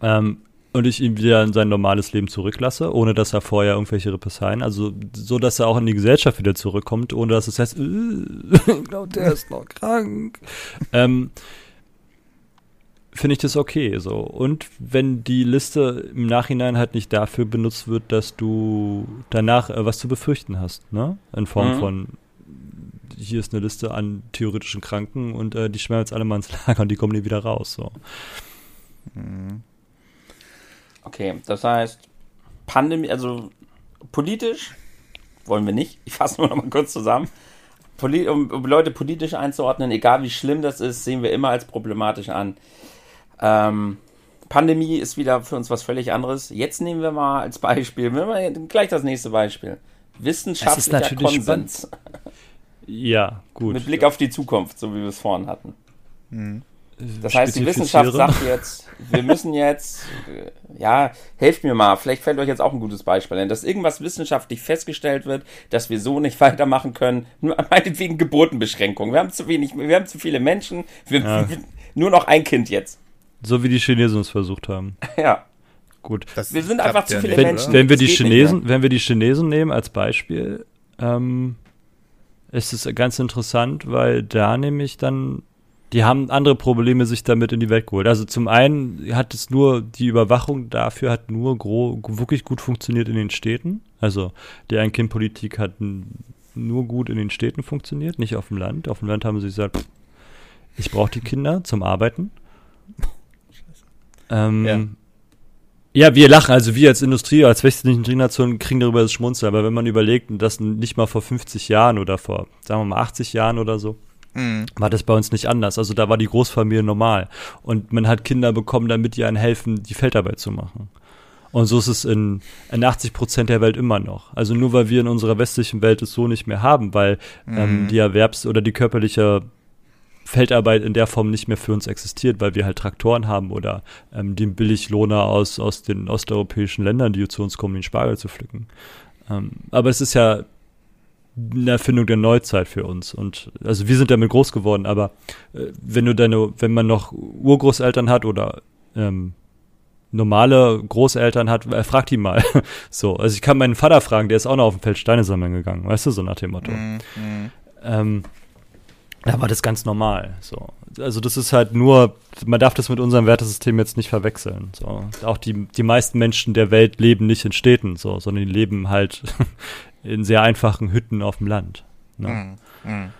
ähm, und ich ihn wieder in sein normales Leben zurücklasse, ohne dass er vorher irgendwelche Repressalien, also so, dass er auch in die Gesellschaft wieder zurückkommt, ohne dass es heißt, äh, ich glaube, der ist noch krank. ähm, finde ich das okay so. Und wenn die Liste im Nachhinein halt nicht dafür benutzt wird, dass du danach äh, was zu befürchten hast, ne? In Form mhm. von hier ist eine Liste an theoretischen Kranken und äh, die schwärmen jetzt alle mal ins Lager und die kommen nie wieder raus. So. Mhm. Okay, das heißt, Pandemie, also politisch wollen wir nicht. Ich fasse nur noch mal kurz zusammen. Poli um, um, Leute politisch einzuordnen, egal wie schlimm das ist, sehen wir immer als problematisch an. Ähm, Pandemie ist wieder für uns was völlig anderes. Jetzt nehmen wir mal als Beispiel, wir gleich das nächste Beispiel. Wissenschaftlicher Konsens. Spannend. Ja, gut. Mit Blick auf die Zukunft, so wie wir es vorhin hatten. Mhm. Das heißt, die Wissenschaft sagt jetzt, wir müssen jetzt, äh, ja, helft mir mal, vielleicht fällt euch jetzt auch ein gutes Beispiel ein, dass irgendwas wissenschaftlich festgestellt wird, dass wir so nicht weitermachen können, meinetwegen Geburtenbeschränkung. Wir haben zu wenig, wir haben zu viele Menschen, wir, ja. nur noch ein Kind jetzt. So wie die Chinesen es versucht haben. Ja. Gut. Das wir sind einfach zu viele wenn, Menschen. Wenn wir, die Chinesen, wenn wir die Chinesen nehmen als Beispiel, ähm, ist es ganz interessant, weil da nämlich dann die haben andere Probleme sich damit in die Welt geholt. Also zum einen hat es nur, die Überwachung dafür hat nur wirklich gut funktioniert in den Städten. Also die Ein-Kind-Politik hat nur gut in den Städten funktioniert, nicht auf dem Land. Auf dem Land haben sie gesagt, pff, ich brauche die Kinder zum Arbeiten. Ähm, ja. Ja, wir lachen, also wir als Industrie, als westliche Industrienation kriegen darüber das Schmunzeln, aber wenn man überlegt, dass nicht mal vor 50 Jahren oder vor, sagen wir mal, 80 Jahren oder so, mhm. war das bei uns nicht anders. Also da war die Großfamilie normal. Und man hat Kinder bekommen, damit die einen helfen, die Feldarbeit zu machen. Und so ist es in, in 80 Prozent der Welt immer noch. Also nur weil wir in unserer westlichen Welt es so nicht mehr haben, weil ähm, mhm. ähm, die Erwerbs- oder die körperliche Feldarbeit in der Form nicht mehr für uns existiert, weil wir halt Traktoren haben oder ähm, den Billiglohner aus, aus den osteuropäischen Ländern, die zu uns kommen, den Spargel zu pflücken. Ähm, aber es ist ja eine Erfindung der Neuzeit für uns. Und also wir sind damit groß geworden, aber äh, wenn du deine, wenn man noch Urgroßeltern hat oder ähm, normale Großeltern hat, äh, frag die mal. so, also ich kann meinen Vater fragen, der ist auch noch auf dem Feld Steine sammeln gegangen, weißt du, so nach dem Motto. Mm, mm. Ähm, da war das ganz normal. So. Also das ist halt nur, man darf das mit unserem Wertesystem jetzt nicht verwechseln. So. Auch die, die meisten Menschen der Welt leben nicht in Städten, so, sondern die leben halt in sehr einfachen Hütten auf dem Land. Ne? Mm, mm.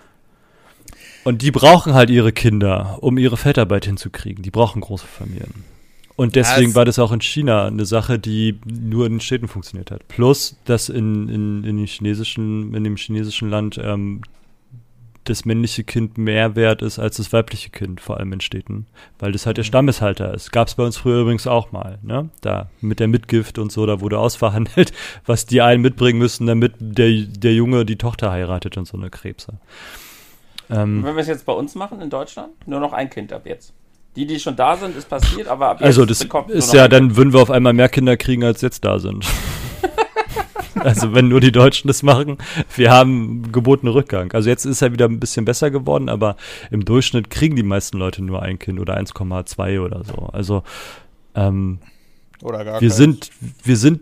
Und die brauchen halt ihre Kinder, um ihre Feldarbeit hinzukriegen. Die brauchen große Familien. Und deswegen das war das auch in China eine Sache, die nur in den Städten funktioniert hat. Plus, dass in, in, in, chinesischen, in dem chinesischen Land ähm, das männliche Kind mehr wert ist als das weibliche Kind, vor allem in Städten, weil das halt der mhm. Stammeshalter ist. Gab es bei uns früher übrigens auch mal, ne? Da mit der Mitgift und so, da wurde ausverhandelt, was die einen mitbringen müssen, damit der, der Junge die Tochter heiratet und so eine Krebse. Ähm, Wenn wir es jetzt bei uns machen in Deutschland, nur noch ein Kind ab jetzt. Die, die schon da sind, ist passiert, aber ab jetzt Also das ist ja, dann würden wir auf einmal mehr Kinder kriegen, als jetzt da sind. Also wenn nur die Deutschen das machen, wir haben gebotenen Rückgang. Also jetzt ist er wieder ein bisschen besser geworden, aber im Durchschnitt kriegen die meisten Leute nur ein Kind oder 1,2 oder so. Also ähm, oder gar wir keins. sind, wir sind,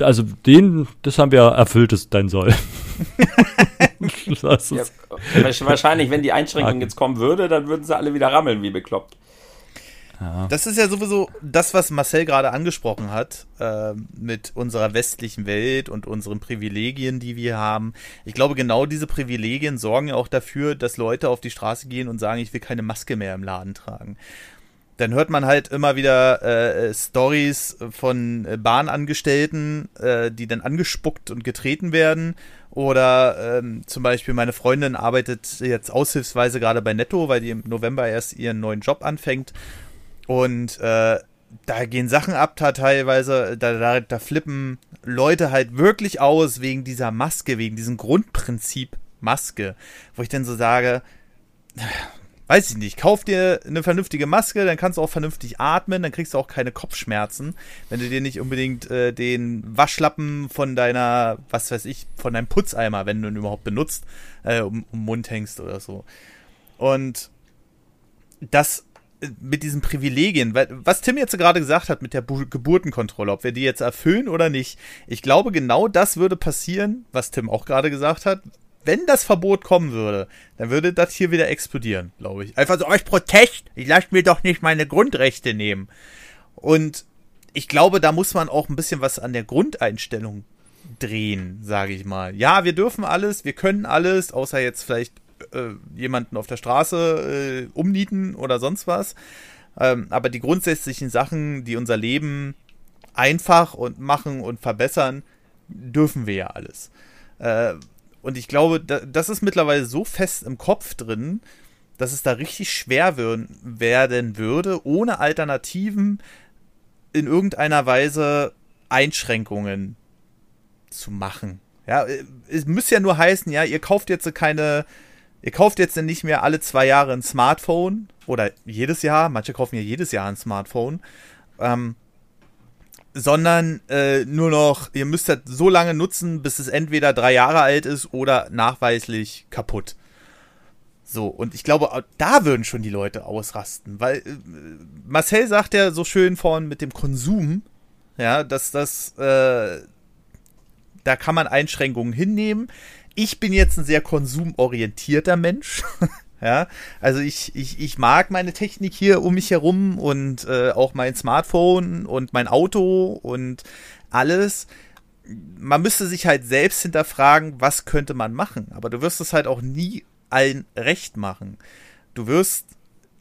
also den, das haben wir erfüllt, das dein Soll. ja, wahrscheinlich, wenn die Einschränkung jetzt kommen würde, dann würden sie alle wieder rammeln wie bekloppt. Das ist ja sowieso das, was Marcel gerade angesprochen hat, äh, mit unserer westlichen Welt und unseren Privilegien, die wir haben. Ich glaube, genau diese Privilegien sorgen ja auch dafür, dass Leute auf die Straße gehen und sagen, ich will keine Maske mehr im Laden tragen. Dann hört man halt immer wieder äh, Stories von äh, Bahnangestellten, äh, die dann angespuckt und getreten werden. Oder ähm, zum Beispiel meine Freundin arbeitet jetzt aushilfsweise gerade bei Netto, weil die im November erst ihren neuen Job anfängt. Und äh, da gehen Sachen ab, da teilweise, da, da, da flippen Leute halt wirklich aus wegen dieser Maske, wegen diesem Grundprinzip Maske, wo ich dann so sage, weiß ich nicht, kauf dir eine vernünftige Maske, dann kannst du auch vernünftig atmen, dann kriegst du auch keine Kopfschmerzen, wenn du dir nicht unbedingt äh, den Waschlappen von deiner, was weiß ich, von deinem Putzeimer, wenn du ihn überhaupt benutzt, äh, um, um Mund hängst oder so. Und das mit diesen Privilegien, weil, was Tim jetzt gerade gesagt hat mit der Bu Geburtenkontrolle, ob wir die jetzt erfüllen oder nicht, ich glaube, genau das würde passieren, was Tim auch gerade gesagt hat. Wenn das Verbot kommen würde, dann würde das hier wieder explodieren, glaube ich. Einfach so, euch Protest, ich lasse mir doch nicht meine Grundrechte nehmen. Und ich glaube, da muss man auch ein bisschen was an der Grundeinstellung drehen, sage ich mal. Ja, wir dürfen alles, wir können alles, außer jetzt vielleicht äh, jemanden auf der Straße äh, umnieten oder sonst was. Ähm, aber die grundsätzlichen Sachen, die unser Leben einfach und machen und verbessern, dürfen wir ja alles. Äh, und ich glaube, da, das ist mittlerweile so fest im Kopf drin, dass es da richtig schwer werden würde, ohne Alternativen in irgendeiner Weise Einschränkungen zu machen. Ja, äh, es müsste ja nur heißen, ja, ihr kauft jetzt keine Ihr kauft jetzt nicht mehr alle zwei Jahre ein Smartphone? Oder jedes Jahr, manche kaufen ja jedes Jahr ein Smartphone, ähm, sondern äh, nur noch, ihr müsst das so lange nutzen, bis es entweder drei Jahre alt ist oder nachweislich kaputt. So, und ich glaube, da würden schon die Leute ausrasten, weil äh, Marcel sagt ja so schön vorhin mit dem Konsum, ja, dass das, äh, da kann man Einschränkungen hinnehmen ich bin jetzt ein sehr konsumorientierter Mensch. ja, also ich, ich, ich mag meine Technik hier um mich herum und äh, auch mein Smartphone und mein Auto und alles. Man müsste sich halt selbst hinterfragen, was könnte man machen. Aber du wirst es halt auch nie allen recht machen. Du wirst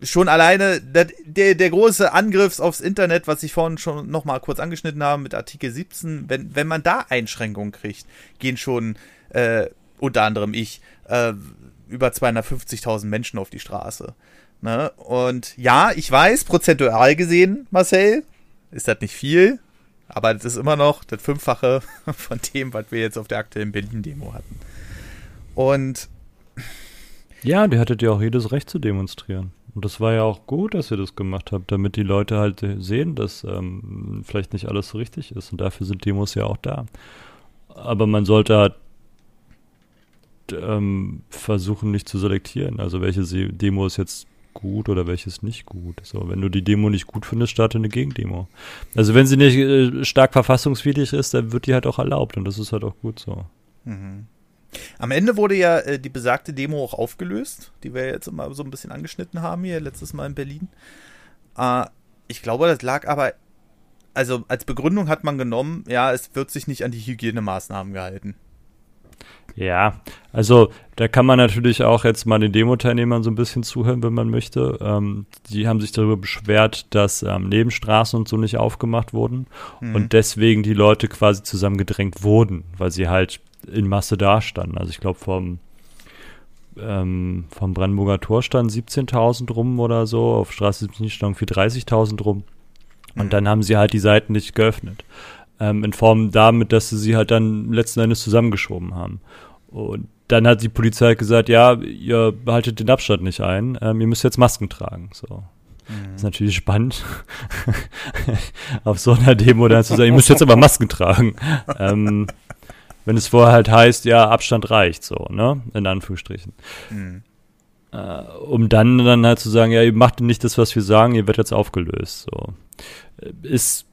schon alleine der, der, der große Angriff aufs Internet, was ich vorhin schon noch mal kurz angeschnitten habe mit Artikel 17, wenn, wenn man da Einschränkungen kriegt, gehen schon äh, unter anderem ich äh, über 250.000 Menschen auf die Straße. Ne? Und ja, ich weiß, prozentual gesehen, Marcel, ist das nicht viel, aber das ist immer noch das Fünffache von dem, was wir jetzt auf der aktuellen Berlin-Demo hatten. Und ja, die hattet ja auch jedes Recht zu demonstrieren. Und das war ja auch gut, dass ihr das gemacht habt, damit die Leute halt sehen, dass ähm, vielleicht nicht alles so richtig ist. Und dafür sind Demos ja auch da. Aber man sollte halt ähm, versuchen, nicht zu selektieren. Also welche Demo ist jetzt gut oder welches nicht gut. So, wenn du die Demo nicht gut findest, starte eine Gegendemo. Also wenn sie nicht äh, stark verfassungswidrig ist, dann wird die halt auch erlaubt und das ist halt auch gut so. Mhm. Am Ende wurde ja äh, die besagte Demo auch aufgelöst, die wir jetzt immer so ein bisschen angeschnitten haben hier letztes Mal in Berlin. Äh, ich glaube, das lag aber, also als Begründung hat man genommen, ja, es wird sich nicht an die Hygienemaßnahmen gehalten. Ja, also da kann man natürlich auch jetzt mal den Demo-Teilnehmern so ein bisschen zuhören, wenn man möchte. Ähm, die haben sich darüber beschwert, dass ähm, Nebenstraßen und so nicht aufgemacht wurden mhm. und deswegen die Leute quasi zusammengedrängt wurden, weil sie halt in Masse dastanden. Also ich glaube vom ähm, vom Brandenburger Tor standen 17.000 rum oder so, auf Straße 17 standen für 30.000 rum. Und mhm. dann haben sie halt die Seiten nicht geöffnet. Ähm, in Form damit, dass sie sie halt dann letzten Endes zusammengeschoben haben. Und dann hat die Polizei gesagt, ja, ihr haltet den Abstand nicht ein, ähm, ihr müsst jetzt Masken tragen. So. Mhm. Das ist natürlich spannend, auf so einer Demo dann zu sagen, ihr müsst jetzt aber Masken tragen. ähm, wenn es vorher halt heißt, ja, Abstand reicht, so, ne? In Anführungsstrichen. Mhm. Äh, um dann dann halt zu sagen, ja, ihr macht nicht das, was wir sagen, ihr werdet jetzt aufgelöst, so. Ist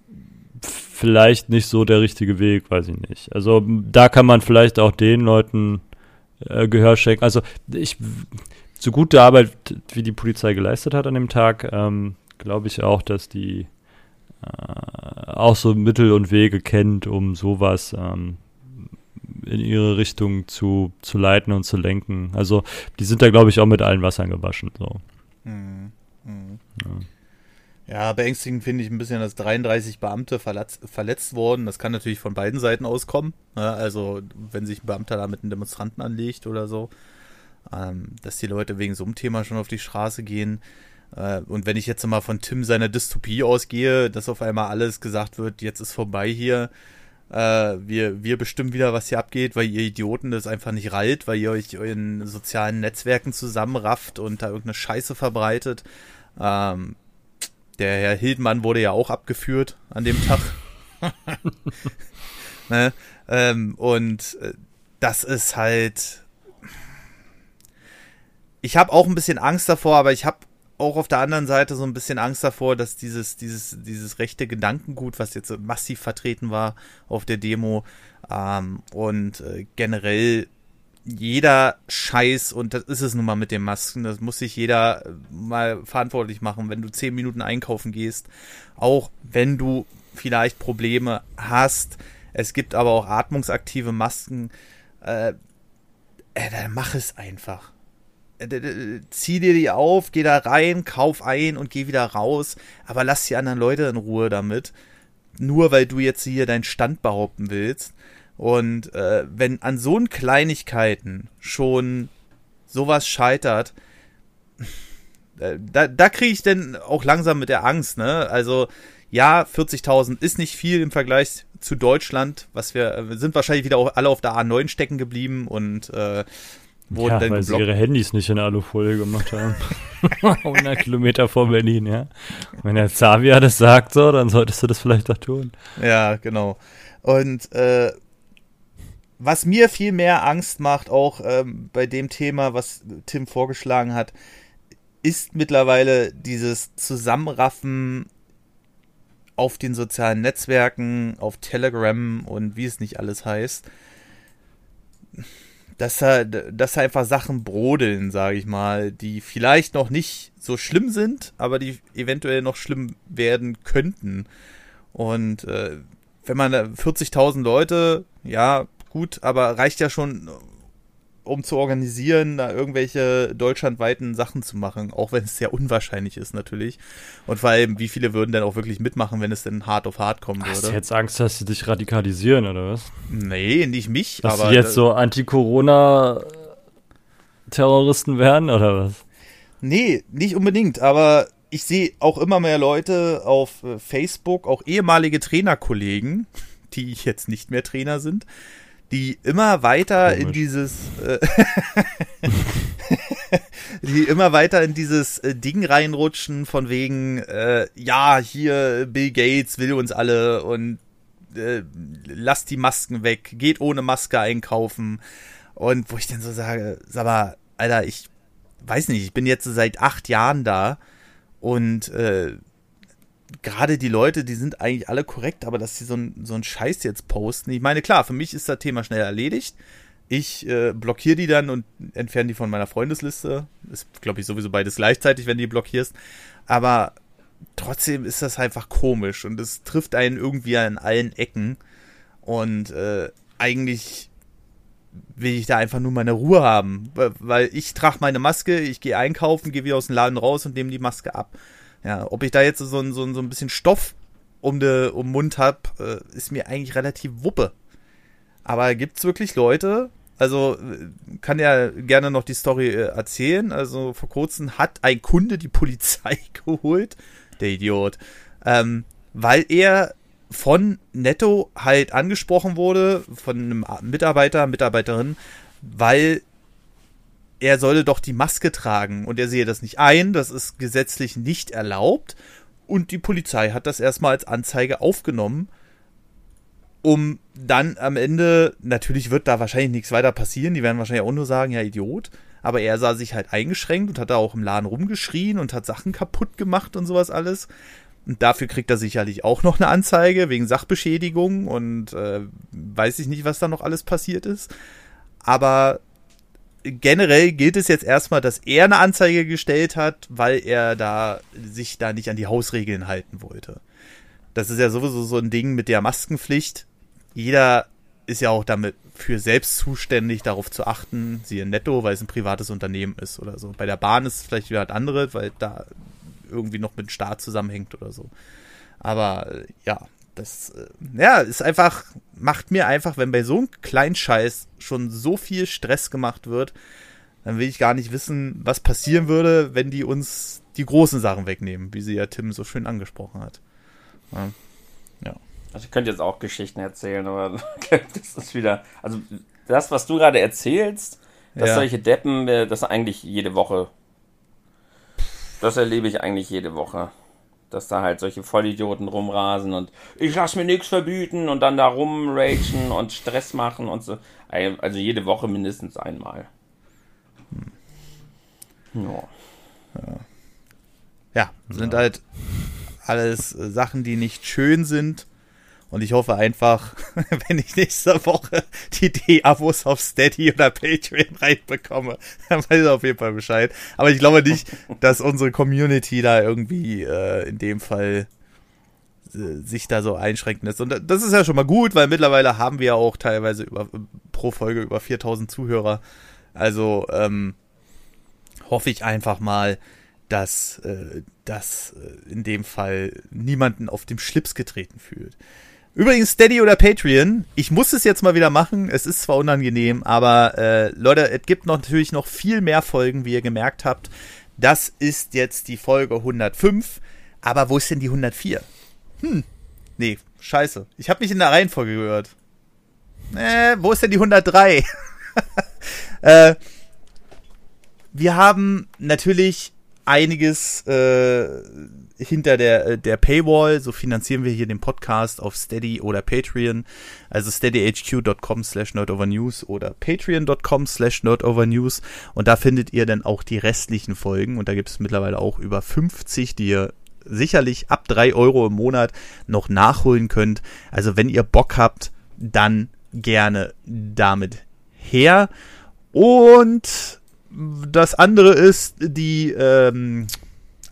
vielleicht nicht so der richtige Weg, weiß ich nicht. Also da kann man vielleicht auch den Leuten äh, Gehör schenken. Also ich, so gute Arbeit, wie die Polizei geleistet hat an dem Tag, ähm, glaube ich auch, dass die äh, auch so Mittel und Wege kennt, um sowas ähm, in ihre Richtung zu, zu leiten und zu lenken. Also die sind da, glaube ich, auch mit allen Wassern gewaschen. So. Mhm. Mhm. Ja. Ja. beängstigend finde ich ein bisschen, dass 33 Beamte verletzt, verletzt wurden. Das kann natürlich von beiden Seiten auskommen. Ne? Also wenn sich ein Beamter da mit einem Demonstranten anlegt oder so, ähm, dass die Leute wegen so einem Thema schon auf die Straße gehen. Äh, und wenn ich jetzt mal von Tim seiner Dystopie ausgehe, dass auf einmal alles gesagt wird, jetzt ist vorbei hier, äh, wir, wir bestimmen wieder, was hier abgeht, weil ihr Idioten das einfach nicht rallt, weil ihr euch in sozialen Netzwerken zusammenrafft und da irgendeine Scheiße verbreitet. Ähm, der Herr Hildmann wurde ja auch abgeführt an dem Tag. ne? ähm, und äh, das ist halt. Ich habe auch ein bisschen Angst davor, aber ich habe auch auf der anderen Seite so ein bisschen Angst davor, dass dieses, dieses, dieses rechte Gedankengut, was jetzt massiv vertreten war auf der Demo ähm, und äh, generell jeder Scheiß, und das ist es nun mal mit den Masken, das muss sich jeder äh, mal verantwortlich machen, wenn du zehn Minuten einkaufen gehst, auch wenn du vielleicht Probleme hast. Es gibt aber auch atmungsaktive Masken. Äh, äh, dann mach es einfach zieh dir die auf, geh da rein, kauf ein und geh wieder raus, aber lass die anderen Leute in Ruhe damit. Nur weil du jetzt hier deinen Stand behaupten willst. Und äh, wenn an so Kleinigkeiten schon sowas scheitert, äh, da, da kriege ich denn auch langsam mit der Angst, ne? Also, ja, 40.000 ist nicht viel im Vergleich zu Deutschland, was wir, wir sind wahrscheinlich wieder alle auf der A9 stecken geblieben und äh, wurden ja, denn weil geblockt? sie ihre Handys nicht in Alufolie gemacht haben. 100 Kilometer vor Berlin, ja. Wenn der Xavier das sagt so, dann solltest du das vielleicht auch tun. Ja, genau. Und äh, was mir viel mehr Angst macht, auch ähm, bei dem Thema, was Tim vorgeschlagen hat, ist mittlerweile dieses Zusammenraffen auf den sozialen Netzwerken, auf Telegram und wie es nicht alles heißt dass da, dass da einfach Sachen brodeln, sage ich mal, die vielleicht noch nicht so schlimm sind, aber die eventuell noch schlimm werden könnten. Und äh, wenn man 40.000 Leute, ja, gut, aber reicht ja schon, um zu organisieren, da irgendwelche deutschlandweiten Sachen zu machen, auch wenn es sehr unwahrscheinlich ist natürlich. Und vor allem, wie viele würden denn auch wirklich mitmachen, wenn es denn hart auf hart kommen würde? Hast du jetzt Angst, dass sie dich radikalisieren, oder was? Nee, nicht mich, dass aber. sie jetzt so Anti-Corona-Terroristen werden, oder was? Nee, nicht unbedingt, aber ich sehe auch immer mehr Leute auf äh, Facebook, auch ehemalige Trainerkollegen, die jetzt nicht mehr Trainer sind, die immer weiter Komisch. in dieses äh, die immer weiter in dieses äh, Ding reinrutschen von wegen äh, ja hier Bill Gates will uns alle und äh, lasst die Masken weg geht ohne Maske einkaufen und wo ich dann so sage sag mal Alter ich weiß nicht ich bin jetzt seit acht Jahren da und äh, gerade die Leute, die sind eigentlich alle korrekt, aber dass sie so so ein Scheiß jetzt posten. Ich meine, klar, für mich ist das Thema schnell erledigt. Ich äh, blockiere die dann und entferne die von meiner Freundesliste. Ist, glaube ich, sowieso beides gleichzeitig, wenn du die blockierst. Aber trotzdem ist das einfach komisch und es trifft einen irgendwie an allen Ecken. Und äh, eigentlich will ich da einfach nur meine Ruhe haben. Weil ich trage meine Maske, ich gehe einkaufen, gehe wieder aus dem Laden raus und nehme die Maske ab. Ja, ob ich da jetzt so, ein, so, ein, so ein bisschen Stoff um den um Mund hab, äh, ist mir eigentlich relativ wuppe. Aber gibt's wirklich Leute, also äh, kann ja gerne noch die Story äh, erzählen. Also vor kurzem hat ein Kunde die Polizei geholt, der Idiot, ähm, weil er von Netto halt angesprochen wurde, von einem Mitarbeiter, Mitarbeiterin, weil er solle doch die Maske tragen und er sehe das nicht ein, das ist gesetzlich nicht erlaubt und die Polizei hat das erstmal als Anzeige aufgenommen, um dann am Ende, natürlich wird da wahrscheinlich nichts weiter passieren, die werden wahrscheinlich auch nur sagen, ja Idiot, aber er sah sich halt eingeschränkt und hat da auch im Laden rumgeschrien und hat Sachen kaputt gemacht und sowas alles. Und dafür kriegt er sicherlich auch noch eine Anzeige wegen Sachbeschädigung und äh, weiß ich nicht, was da noch alles passiert ist. Aber generell gilt es jetzt erstmal, dass er eine Anzeige gestellt hat, weil er da sich da nicht an die Hausregeln halten wollte. Das ist ja sowieso so ein Ding mit der Maskenpflicht. Jeder ist ja auch damit für selbst zuständig, darauf zu achten, siehe Netto, weil es ein privates Unternehmen ist oder so. Bei der Bahn ist es vielleicht wieder ein anderes, weil da irgendwie noch mit dem Staat zusammenhängt oder so. Aber äh, ja, das, äh, ja, ist einfach, macht mir einfach, wenn bei so einem kleinen Scheiß schon so viel Stress gemacht wird, dann will ich gar nicht wissen, was passieren würde, wenn die uns die großen Sachen wegnehmen, wie sie ja Tim so schön angesprochen hat. Ja. ja. Also ich könnte jetzt auch Geschichten erzählen, aber das ist wieder, also das, was du gerade erzählst, dass ja. solche Deppen, äh, das eigentlich jede Woche, das erlebe ich eigentlich jede Woche dass da halt solche Vollidioten rumrasen und ich lass mir nichts verbieten und dann da rumragen und Stress machen und so. Also jede Woche mindestens einmal. Hm. Ja. ja. Ja, sind ja. halt alles Sachen, die nicht schön sind und ich hoffe einfach, wenn ich nächste Woche die D-Abos auf Steady oder Patreon reinbekomme, dann weiß ich auf jeden Fall Bescheid. Aber ich glaube nicht, dass unsere Community da irgendwie äh, in dem Fall äh, sich da so einschränken lässt. Und das ist ja schon mal gut, weil mittlerweile haben wir ja auch teilweise über, pro Folge über 4000 Zuhörer. Also ähm, hoffe ich einfach mal, dass äh, das äh, in dem Fall niemanden auf dem Schlips getreten fühlt. Übrigens, Steady oder Patreon, ich muss es jetzt mal wieder machen. Es ist zwar unangenehm, aber äh, Leute, es gibt noch, natürlich noch viel mehr Folgen, wie ihr gemerkt habt. Das ist jetzt die Folge 105. Aber wo ist denn die 104? Hm, nee, scheiße. Ich habe mich in der Reihenfolge gehört. Äh, wo ist denn die 103? äh, wir haben natürlich einiges äh, hinter der, äh, der Paywall. So finanzieren wir hier den Podcast auf Steady oder Patreon. Also steadyhq.com slash nerdovernews oder patreon.com slash nerdovernews. Und da findet ihr dann auch die restlichen Folgen. Und da gibt es mittlerweile auch über 50, die ihr sicherlich ab drei Euro im Monat noch nachholen könnt. Also wenn ihr Bock habt, dann gerne damit her. Und das andere ist die ähm,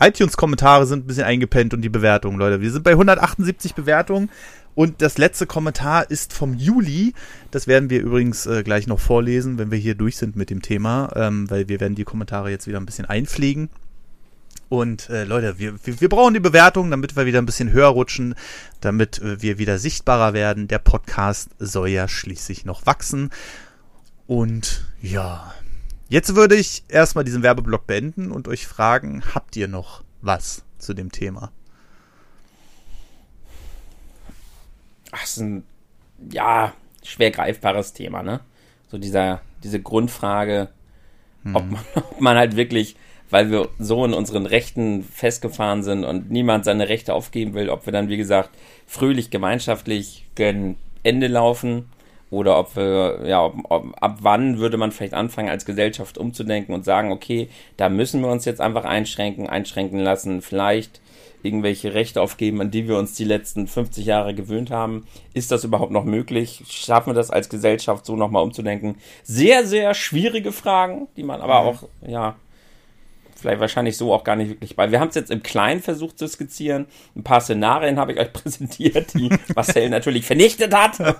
iTunes-Kommentare sind ein bisschen eingepennt und die Bewertungen, Leute. Wir sind bei 178 Bewertungen. Und das letzte Kommentar ist vom Juli. Das werden wir übrigens äh, gleich noch vorlesen, wenn wir hier durch sind mit dem Thema, ähm, weil wir werden die Kommentare jetzt wieder ein bisschen einpflegen. Und äh, Leute, wir, wir, wir brauchen die Bewertung, damit wir wieder ein bisschen höher rutschen, damit äh, wir wieder sichtbarer werden. Der Podcast soll ja schließlich noch wachsen. Und ja, jetzt würde ich erstmal diesen Werbeblock beenden und euch fragen, habt ihr noch was zu dem Thema? Ach, ist ein, ja, schwer greifbares Thema, ne? So dieser, diese Grundfrage, hm. ob, man, ob man halt wirklich, weil wir so in unseren Rechten festgefahren sind und niemand seine Rechte aufgeben will, ob wir dann, wie gesagt, fröhlich gemeinschaftlich gen Ende laufen oder ob wir, ja, ob, ob, ab wann würde man vielleicht anfangen, als Gesellschaft umzudenken und sagen, okay, da müssen wir uns jetzt einfach einschränken, einschränken lassen, vielleicht irgendwelche Rechte aufgeben, an die wir uns die letzten 50 Jahre gewöhnt haben. Ist das überhaupt noch möglich? Schaffen wir das als Gesellschaft so nochmal umzudenken? Sehr, sehr schwierige Fragen, die man aber auch, ja, vielleicht wahrscheinlich so auch gar nicht wirklich bei. Wir haben es jetzt im Kleinen versucht zu skizzieren. Ein paar Szenarien habe ich euch präsentiert, die Marcel natürlich vernichtet hat.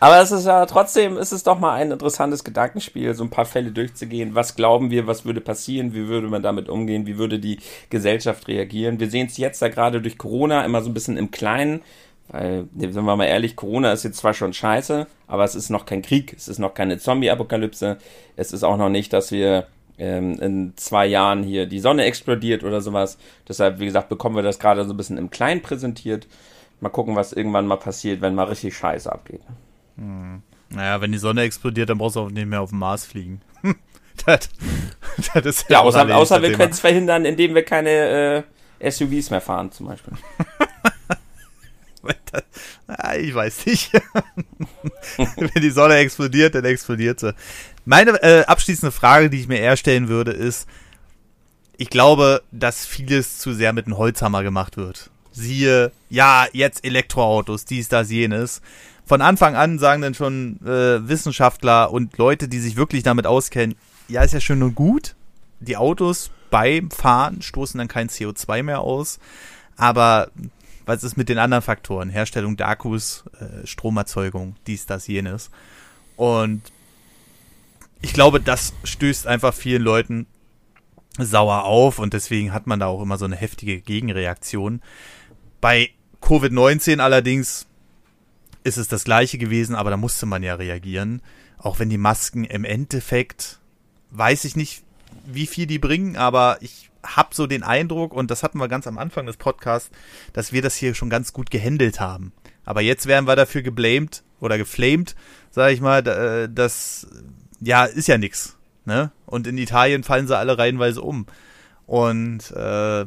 Aber es ist ja trotzdem, ist es doch mal ein interessantes Gedankenspiel, so ein paar Fälle durchzugehen. Was glauben wir, was würde passieren? Wie würde man damit umgehen? Wie würde die Gesellschaft reagieren? Wir sehen es jetzt da gerade durch Corona immer so ein bisschen im Kleinen. Weil, sind wir mal ehrlich, Corona ist jetzt zwar schon scheiße, aber es ist noch kein Krieg, es ist noch keine Zombie-Apokalypse, es ist auch noch nicht, dass wir ähm, in zwei Jahren hier die Sonne explodiert oder sowas. Deshalb, wie gesagt, bekommen wir das gerade so ein bisschen im Kleinen präsentiert. Mal gucken, was irgendwann mal passiert, wenn mal richtig Scheiße abgeht. Hm. Naja, wenn die Sonne explodiert, dann brauchst du auch nicht mehr auf den Mars fliegen. das, das ist ja, ja außer, außer wir können es verhindern, indem wir keine äh, SUVs mehr fahren, zum Beispiel. ich weiß nicht. wenn die Sonne explodiert, dann explodiert sie. Meine äh, abschließende Frage, die ich mir eher stellen würde, ist, ich glaube, dass vieles zu sehr mit einem Holzhammer gemacht wird. Siehe, ja, jetzt Elektroautos, dies, das, jenes von Anfang an sagen dann schon äh, Wissenschaftler und Leute, die sich wirklich damit auskennen, ja, ist ja schön und gut. Die Autos beim Fahren stoßen dann kein CO2 mehr aus. Aber was ist mit den anderen Faktoren? Herstellung der Akkus, äh, Stromerzeugung, dies, das, jenes. Und ich glaube, das stößt einfach vielen Leuten sauer auf und deswegen hat man da auch immer so eine heftige Gegenreaktion. Bei Covid-19 allerdings ist es das gleiche gewesen, aber da musste man ja reagieren. Auch wenn die Masken im Endeffekt, weiß ich nicht, wie viel die bringen, aber ich habe so den Eindruck, und das hatten wir ganz am Anfang des Podcasts, dass wir das hier schon ganz gut gehandelt haben. Aber jetzt werden wir dafür geblamed oder geflamed, sage ich mal, äh, das ja ist ja nix. Ne? Und in Italien fallen sie alle reihenweise um. Und äh,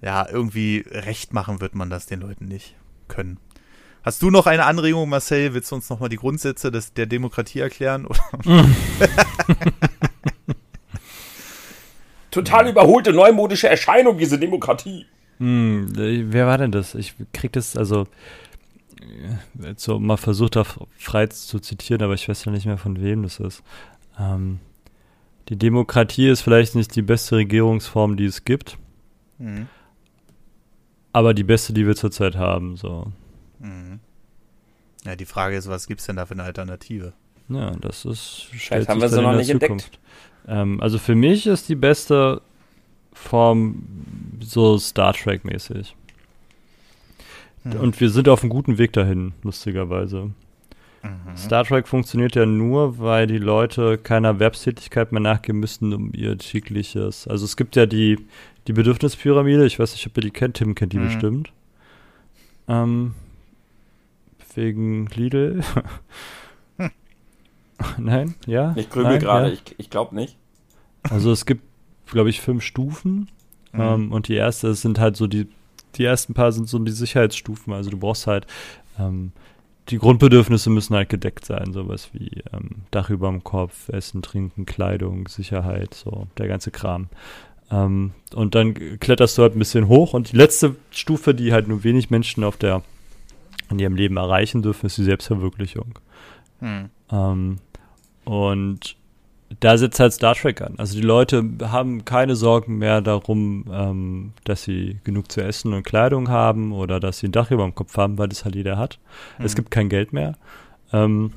ja, irgendwie recht machen wird man das den Leuten nicht können. Hast du noch eine Anregung, Marcel? Willst du uns nochmal die Grundsätze des, der Demokratie erklären? Total überholte, neumodische Erscheinung, diese Demokratie. Hm, wer war denn das? Ich krieg das, also so mal versucht, da frei zu zitieren, aber ich weiß ja nicht mehr, von wem das ist. Ähm, die Demokratie ist vielleicht nicht die beste Regierungsform, die es gibt, mhm. aber die beste, die wir zurzeit haben. So. Mhm. Ja, die Frage ist, was gibt es denn da für eine Alternative? Ja, das ist. Vielleicht haben wir sie noch nicht Zukunft. entdeckt. Ähm, also für mich ist die beste Form so Star Trek-mäßig. Hm. Und wir sind auf einem guten Weg dahin, lustigerweise. Mhm. Star Trek funktioniert ja nur, weil die Leute keiner Erwerbstätigkeit mehr nachgehen müssen, um ihr tägliches. Also es gibt ja die, die Bedürfnispyramide, ich weiß nicht, ob ihr die kennt, Tim kennt die mhm. bestimmt. Ähm, wegen Lidl? Nein? Ja? Ich grübel gerade, ja? ich, ich glaube nicht. Also es gibt, glaube ich, fünf Stufen. Mhm. Ähm, und die erste sind halt so die, die ersten paar sind so die Sicherheitsstufen. Also du brauchst halt, ähm, die Grundbedürfnisse müssen halt gedeckt sein, sowas wie ähm, Dach über dem Kopf, Essen, Trinken, Kleidung, Sicherheit, so der ganze Kram. Ähm, und dann kletterst du halt ein bisschen hoch und die letzte Stufe, die halt nur wenig Menschen auf der in ihrem Leben erreichen dürfen, ist die Selbstverwirklichung. Hm. Ähm, und da setzt halt Star Trek an. Also die Leute haben keine Sorgen mehr darum, ähm, dass sie genug zu essen und Kleidung haben oder dass sie ein Dach über dem Kopf haben, weil das halt jeder hat. Mhm. Es gibt kein Geld mehr. Ähm,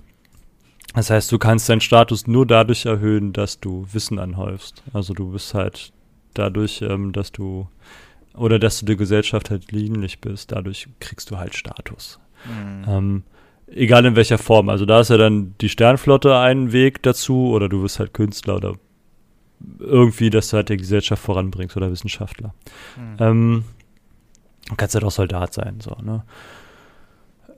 das heißt, du kannst deinen Status nur dadurch erhöhen, dass du Wissen anhäufst. Also du bist halt dadurch, ähm, dass du oder dass du der Gesellschaft halt dienlich bist, dadurch kriegst du halt Status. Mhm. Egal in welcher Form. Also da ist ja dann die Sternflotte ein Weg dazu oder du wirst halt Künstler oder irgendwie, dass du halt die Gesellschaft voranbringst oder Wissenschaftler. Mhm. Ähm, du kannst halt auch Soldat sein, so, ne?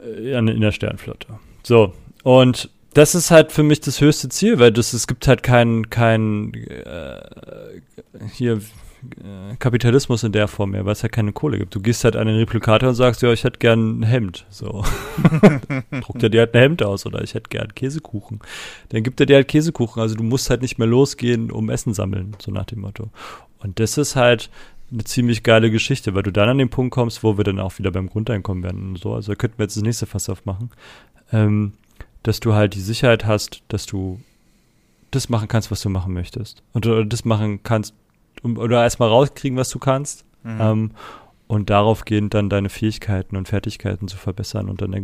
Äh, in der Sternflotte. So, und das ist halt für mich das höchste Ziel, weil das, es gibt halt keinen kein, äh, hier Kapitalismus in der Form mehr, weil es halt keine Kohle gibt. Du gehst halt an den Replikator und sagst, ja, ich hätte gern ein Hemd. So. Druckt er dir halt ein Hemd aus oder ich hätte gern Käsekuchen. Dann gibt er dir halt Käsekuchen. Also du musst halt nicht mehr losgehen, um Essen sammeln, so nach dem Motto. Und das ist halt eine ziemlich geile Geschichte, weil du dann an den Punkt kommst, wo wir dann auch wieder beim Grundeinkommen werden und so. Also da könnten wir jetzt das nächste Fass aufmachen. Ähm, dass du halt die Sicherheit hast, dass du das machen kannst, was du machen möchtest. Und oder das machen kannst, um, oder erstmal rauskriegen, was du kannst. Mhm. Ähm, und darauf gehend dann deine Fähigkeiten und Fertigkeiten zu verbessern und dann der,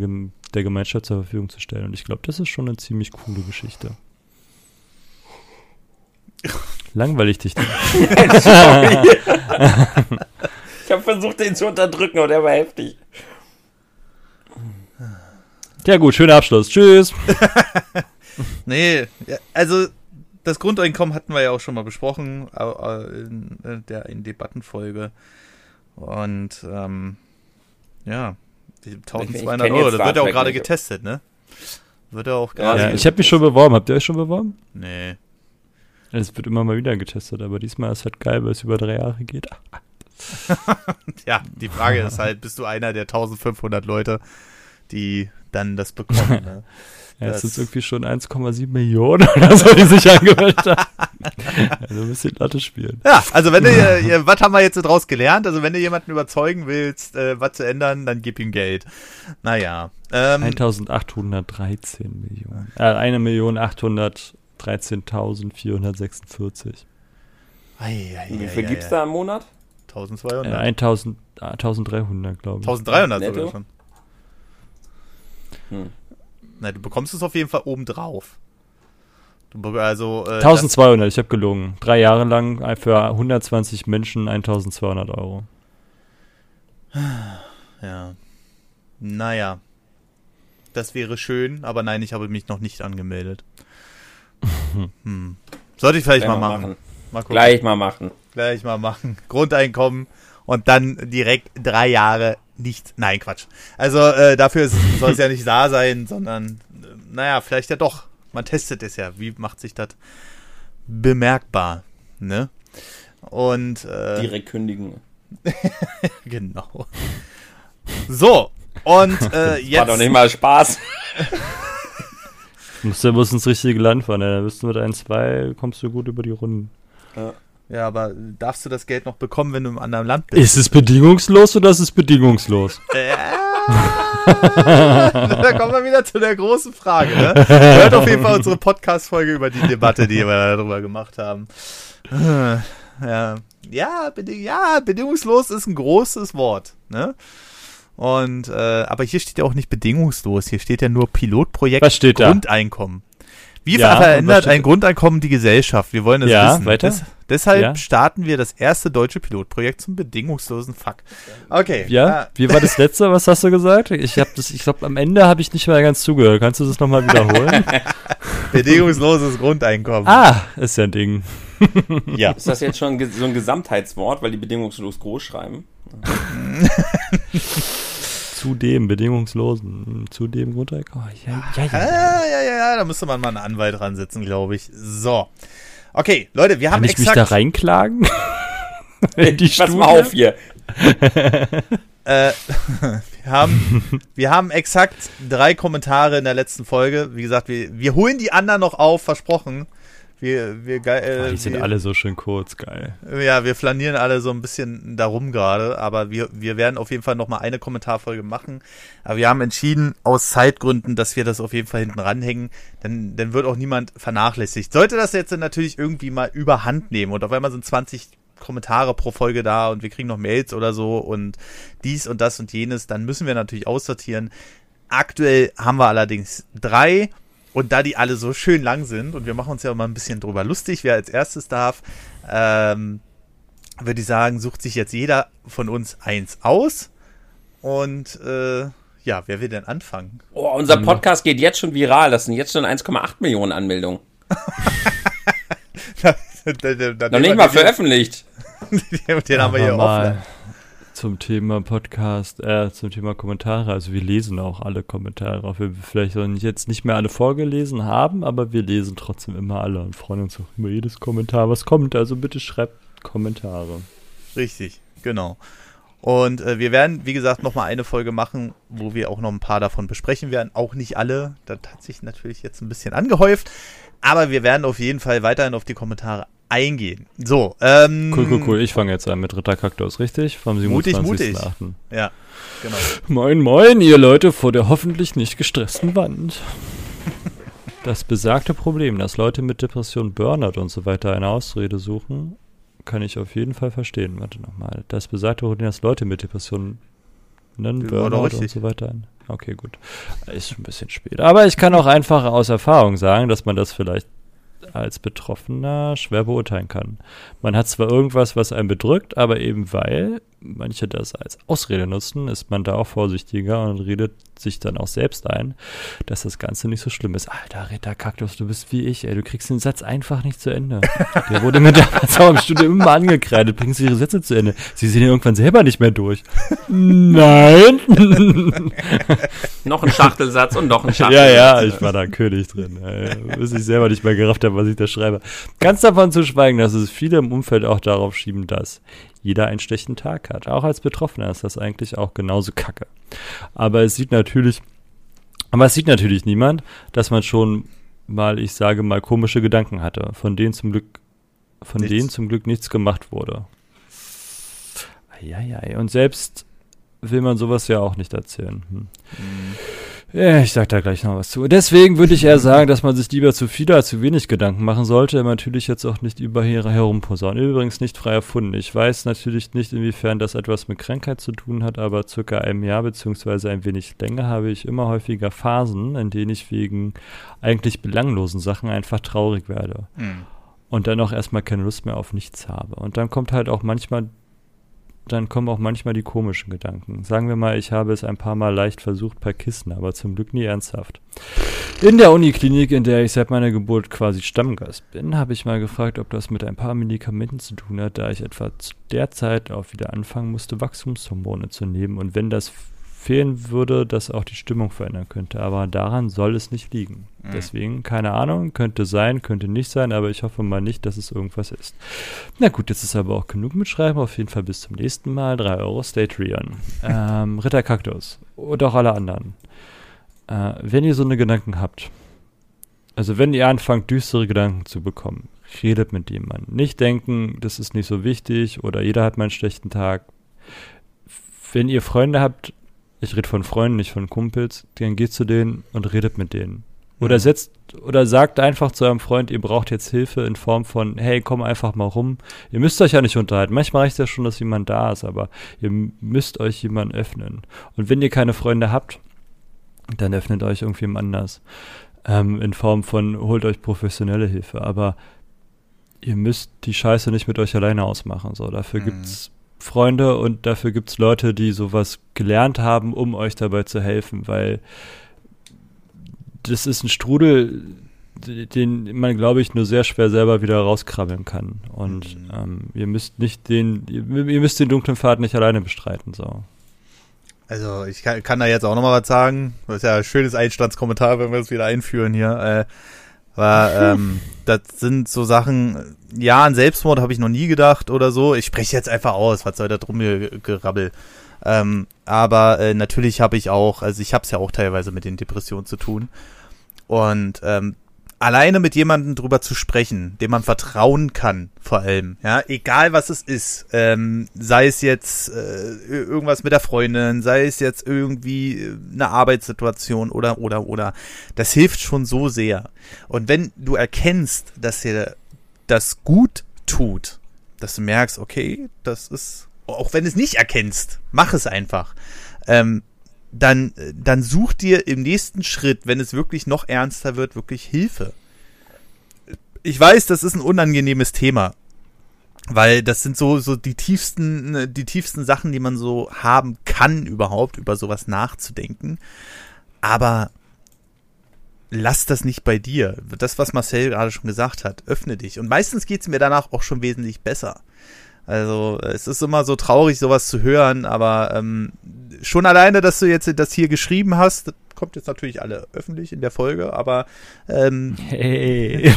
der Gemeinschaft zur Verfügung zu stellen. Und ich glaube, das ist schon eine ziemlich coole Geschichte. Langweilig dich nicht. ich habe versucht, den zu unterdrücken und er war heftig. Ja gut, schöner Abschluss. Tschüss. nee, also das Grundeinkommen hatten wir ja auch schon mal besprochen in der in Debattenfolge. Und ähm, ja, die 1200 Euro, das wird ja auch gerade getestet, ne? Wird ja auch gerade. Ja, ich habe mich schon beworben. Habt ihr euch schon beworben? Nee. Es wird immer mal wieder getestet, aber diesmal ist halt geil, weil es über drei Jahre geht. ja, die Frage ist halt, bist du einer der 1500 Leute, die dann das bekommen. Ne? Ja, es sind irgendwie schon 1,7 Millionen oder so, die sich angemeldet haben. Also ein bisschen Latte spielen. Ja, also wenn du, äh, was haben wir jetzt daraus gelernt? Also wenn du jemanden überzeugen willst, äh, was zu ändern, dann gib ihm Geld. Naja. Ähm, 1813 Millionen. Äh, 1 Million 813.446. Wie viel gibt's da im Monat? 1200. Äh, 1000, 1300, glaube ich. 1300 sogar schon. Hm. Na, du bekommst es auf jeden Fall obendrauf. Du, also, äh, 1200, ich habe gelogen. Drei Jahre lang für 120 Menschen 1200 Euro. Ja. Naja. Das wäre schön, aber nein, ich habe mich noch nicht angemeldet. hm. Sollte ich vielleicht mal, mal machen. Mal Gleich mal machen. Gleich mal machen. Grundeinkommen und dann direkt drei Jahre nicht. Nein, Quatsch. Also äh, dafür soll es ja nicht da sein, sondern äh, naja, vielleicht ja doch. Man testet es ja. Wie macht sich das bemerkbar? Ne? Und äh, direkt kündigen. genau. So, und äh, jetzt. War doch nicht mal Spaß. musst du musst ins richtige Land fahren, dann bist du mit ein, zwei, kommst du gut über die Runden. Ja. Ja, aber darfst du das Geld noch bekommen, wenn du im anderen Land bist? Ist es bedingungslos oder ist es bedingungslos? Ja. da kommen wir wieder zu der großen Frage. Ne? Hört auf jeden Fall unsere Podcast-Folge über die Debatte, die wir darüber gemacht haben. Ja, ja, beding ja, bedingungslos ist ein großes Wort. Ne? Und äh, aber hier steht ja auch nicht bedingungslos. Hier steht ja nur Pilotprojekt Was steht Grundeinkommen. Wie ja, verändert ein Grundeinkommen die Gesellschaft? Wir wollen es ja, wissen. Weiter? Des, deshalb ja. starten wir das erste deutsche Pilotprojekt zum bedingungslosen Fuck. Okay. Ja, ah. wie war das letzte? Was hast du gesagt? Ich habe das, ich glaube, am Ende habe ich nicht mehr ganz zugehört. Kannst du das nochmal wiederholen? Bedingungsloses Grundeinkommen. Ah, ist ja ein Ding. ja. Ist das jetzt schon so ein Gesamtheitswort, weil die bedingungslos groß schreiben? Zu dem bedingungslosen, zu dem Grundeinkommen. Oh, ja, ja, ja, ja, ja, ja, ja, da müsste man mal einen Anwalt dran setzen, glaube ich. So. Okay, Leute, wir haben Kann ich exakt... mich da reinklagen? Die Pass mal auf hier. äh, wir, haben, wir haben exakt drei Kommentare in der letzten Folge. Wie gesagt, wir, wir holen die anderen noch auf, versprochen. Wir, wir geil. Äh, die sind wir, alle so schön kurz, geil. Ja, wir flanieren alle so ein bisschen darum gerade, aber wir, wir werden auf jeden Fall nochmal eine Kommentarfolge machen. Aber wir haben entschieden, aus Zeitgründen, dass wir das auf jeden Fall hinten ranhängen. Dann, dann wird auch niemand vernachlässigt. Sollte das jetzt natürlich irgendwie mal überhand nehmen und auf einmal sind 20 Kommentare pro Folge da und wir kriegen noch Mails oder so und dies und das und jenes, dann müssen wir natürlich aussortieren. Aktuell haben wir allerdings drei und da die alle so schön lang sind und wir machen uns ja immer ein bisschen drüber lustig, wer als erstes darf, ähm, würde ich sagen, sucht sich jetzt jeder von uns eins aus und äh, ja, wer will denn anfangen? Oh, unser Podcast geht jetzt schon viral. Das sind jetzt schon 1,8 Millionen Anmeldungen. Noch nicht mal veröffentlicht. Den haben wir hier mal zum Thema Podcast, äh, zum Thema Kommentare. Also wir lesen auch alle Kommentare, auch wenn wir vielleicht jetzt nicht mehr alle vorgelesen haben, aber wir lesen trotzdem immer alle und freuen uns auch über jedes Kommentar, was kommt. Also bitte schreibt Kommentare. Richtig, genau. Und äh, wir werden, wie gesagt, nochmal eine Folge machen, wo wir auch noch ein paar davon besprechen werden. Auch nicht alle. Das hat sich natürlich jetzt ein bisschen angehäuft. Aber wir werden auf jeden Fall weiterhin auf die Kommentare eingehen. So, ähm. Cool, cool, cool. Ich fange jetzt an mit Ritter Kaktus, richtig? Vom Mutig, 27.8. mutig. Ja, genau. Moin, moin, ihr Leute vor der hoffentlich nicht gestressten Wand. Das besagte Problem, dass Leute mit Depression, Burnout und so weiter eine Ausrede suchen, kann ich auf jeden Fall verstehen. Warte nochmal. Das besagte Problem, dass Leute mit Depressionen, doch Burnout und so weiter. ein- Okay, gut. Ist schon ein bisschen spät. Aber ich kann auch einfach aus Erfahrung sagen, dass man das vielleicht als Betroffener schwer beurteilen kann. Man hat zwar irgendwas, was einen bedrückt, aber eben weil manche das als Ausrede nutzen, ist man da auch vorsichtiger und redet sich dann auch selbst ein, dass das Ganze nicht so schlimm ist. Alter, Ritter Kaktus, du bist wie ich, ey. Du kriegst den Satz einfach nicht zu Ende. Der wurde mir damals auch im Studio immer angekreidet. Bringen Sie Ihre Sätze zu Ende. Sie sehen irgendwann selber nicht mehr durch. Nein. Noch ein Schachtelsatz und noch ein Ja, Schachtelsatz. ja, ich war da König drin. ey. Bis ich selber nicht mehr gerafft habe, was ich da schreibe. Ganz davon zu schweigen, dass es viele im Umfeld auch darauf schieben, dass jeder einen schlechten Tag hat. Auch als Betroffener ist das eigentlich auch genauso kacke. Aber es sieht natürlich, aber es sieht natürlich niemand, dass man schon mal, ich sage mal, komische Gedanken hatte, von denen zum Glück, von Nichts. denen zum Glück nichts gemacht wurde. Eieiei. Und selbst will man sowas ja auch nicht erzählen. Hm. Ja, ich sag da gleich noch was zu. Deswegen würde ich eher sagen, dass man sich lieber zu viel als zu wenig Gedanken machen sollte. Natürlich jetzt auch nicht über herumposaunen. Übrigens nicht frei erfunden. Ich weiß natürlich nicht, inwiefern das etwas mit Krankheit zu tun hat, aber circa einem Jahr beziehungsweise ein wenig länger habe ich immer häufiger Phasen, in denen ich wegen eigentlich belanglosen Sachen einfach traurig werde Hm. und dann auch erstmal keine Lust mehr auf nichts habe. Und dann kommt halt auch manchmal, dann kommen auch manchmal die komischen Gedanken. Sagen wir mal, ich habe es ein paar Mal leicht versucht per Kissen, aber zum Glück nie ernsthaft. In der Uniklinik, in der ich seit meiner Geburt quasi Stammgast bin, habe ich mal gefragt, ob das mit ein paar Medikamenten zu tun hat, da ich etwa zu der Zeit auch wieder anfangen musste, Wachstumshormone zu nehmen und wenn das fehlen würde, das auch die Stimmung verändern könnte. Aber daran soll es nicht liegen. Mhm. Deswegen, keine Ahnung, könnte sein, könnte nicht sein, aber ich hoffe mal nicht, dass es irgendwas ist. Na gut, jetzt ist aber auch genug mitschreiben. Auf jeden Fall bis zum nächsten Mal. 3 Euro Statrion. Ähm, Ritter Kaktus. Und auch alle anderen. Äh, wenn ihr so eine Gedanken habt, also wenn ihr anfangt, düstere Gedanken zu bekommen, redet mit jemandem. Nicht denken, das ist nicht so wichtig oder jeder hat mal einen schlechten Tag. Wenn ihr Freunde habt, ich rede von Freunden, nicht von Kumpels, dann geht zu denen und redet mit denen. Oder Mhm. setzt oder sagt einfach zu eurem Freund, ihr braucht jetzt Hilfe in Form von, hey, komm einfach mal rum. Ihr müsst euch ja nicht unterhalten. Manchmal reicht es ja schon, dass jemand da ist, aber ihr müsst euch jemanden öffnen. Und wenn ihr keine Freunde habt, dann öffnet euch irgendwem anders. Ähm, in Form von, holt euch professionelle Hilfe. Aber ihr müsst die Scheiße nicht mit euch alleine ausmachen. So, dafür Mhm. gibt's Freunde und dafür gibt's Leute, die sowas gelernt haben, um euch dabei zu helfen, weil das ist ein Strudel, den man, glaube ich, nur sehr schwer selber wieder rauskrabbeln kann. Und Mhm. ähm, ihr müsst nicht den, ihr, ihr müsst den dunklen Pfad nicht alleine bestreiten. So. Also ich kann, kann da jetzt auch noch mal was sagen. Das ist ja ein schönes Einstandskommentar, wenn wir das wieder einführen hier. Äh, aber ähm, das sind so Sachen, ja, an Selbstmord habe ich noch nie gedacht oder so. Ich spreche jetzt einfach aus, was soll da drum ge- gerabbel. Ähm, aber äh, natürlich habe ich auch, also ich habe es ja auch teilweise mit den Depressionen zu tun. Und ähm, alleine mit jemandem drüber zu sprechen, dem man vertrauen kann, vor allem, ja, egal was es ist, ähm, sei es jetzt äh, irgendwas mit der Freundin, sei es jetzt irgendwie äh, eine Arbeitssituation oder oder oder, das hilft schon so sehr. Und wenn du erkennst, dass dir das gut tut, dass du merkst, okay, das ist, auch wenn es nicht erkennst, mach es einfach. Ähm, dann, dann such dir im nächsten Schritt, wenn es wirklich noch ernster wird, wirklich Hilfe. Ich weiß, das ist ein unangenehmes Thema, weil das sind so, so die tiefsten, die tiefsten Sachen, die man so haben kann, überhaupt über sowas nachzudenken. Aber lass das nicht bei dir. Das, was Marcel gerade schon gesagt hat, öffne dich. Und meistens geht es mir danach auch schon wesentlich besser. Also es ist immer so traurig, sowas zu hören, aber ähm, schon alleine, dass du jetzt das hier geschrieben hast, kommt jetzt natürlich alle öffentlich in der Folge, aber ähm, hey.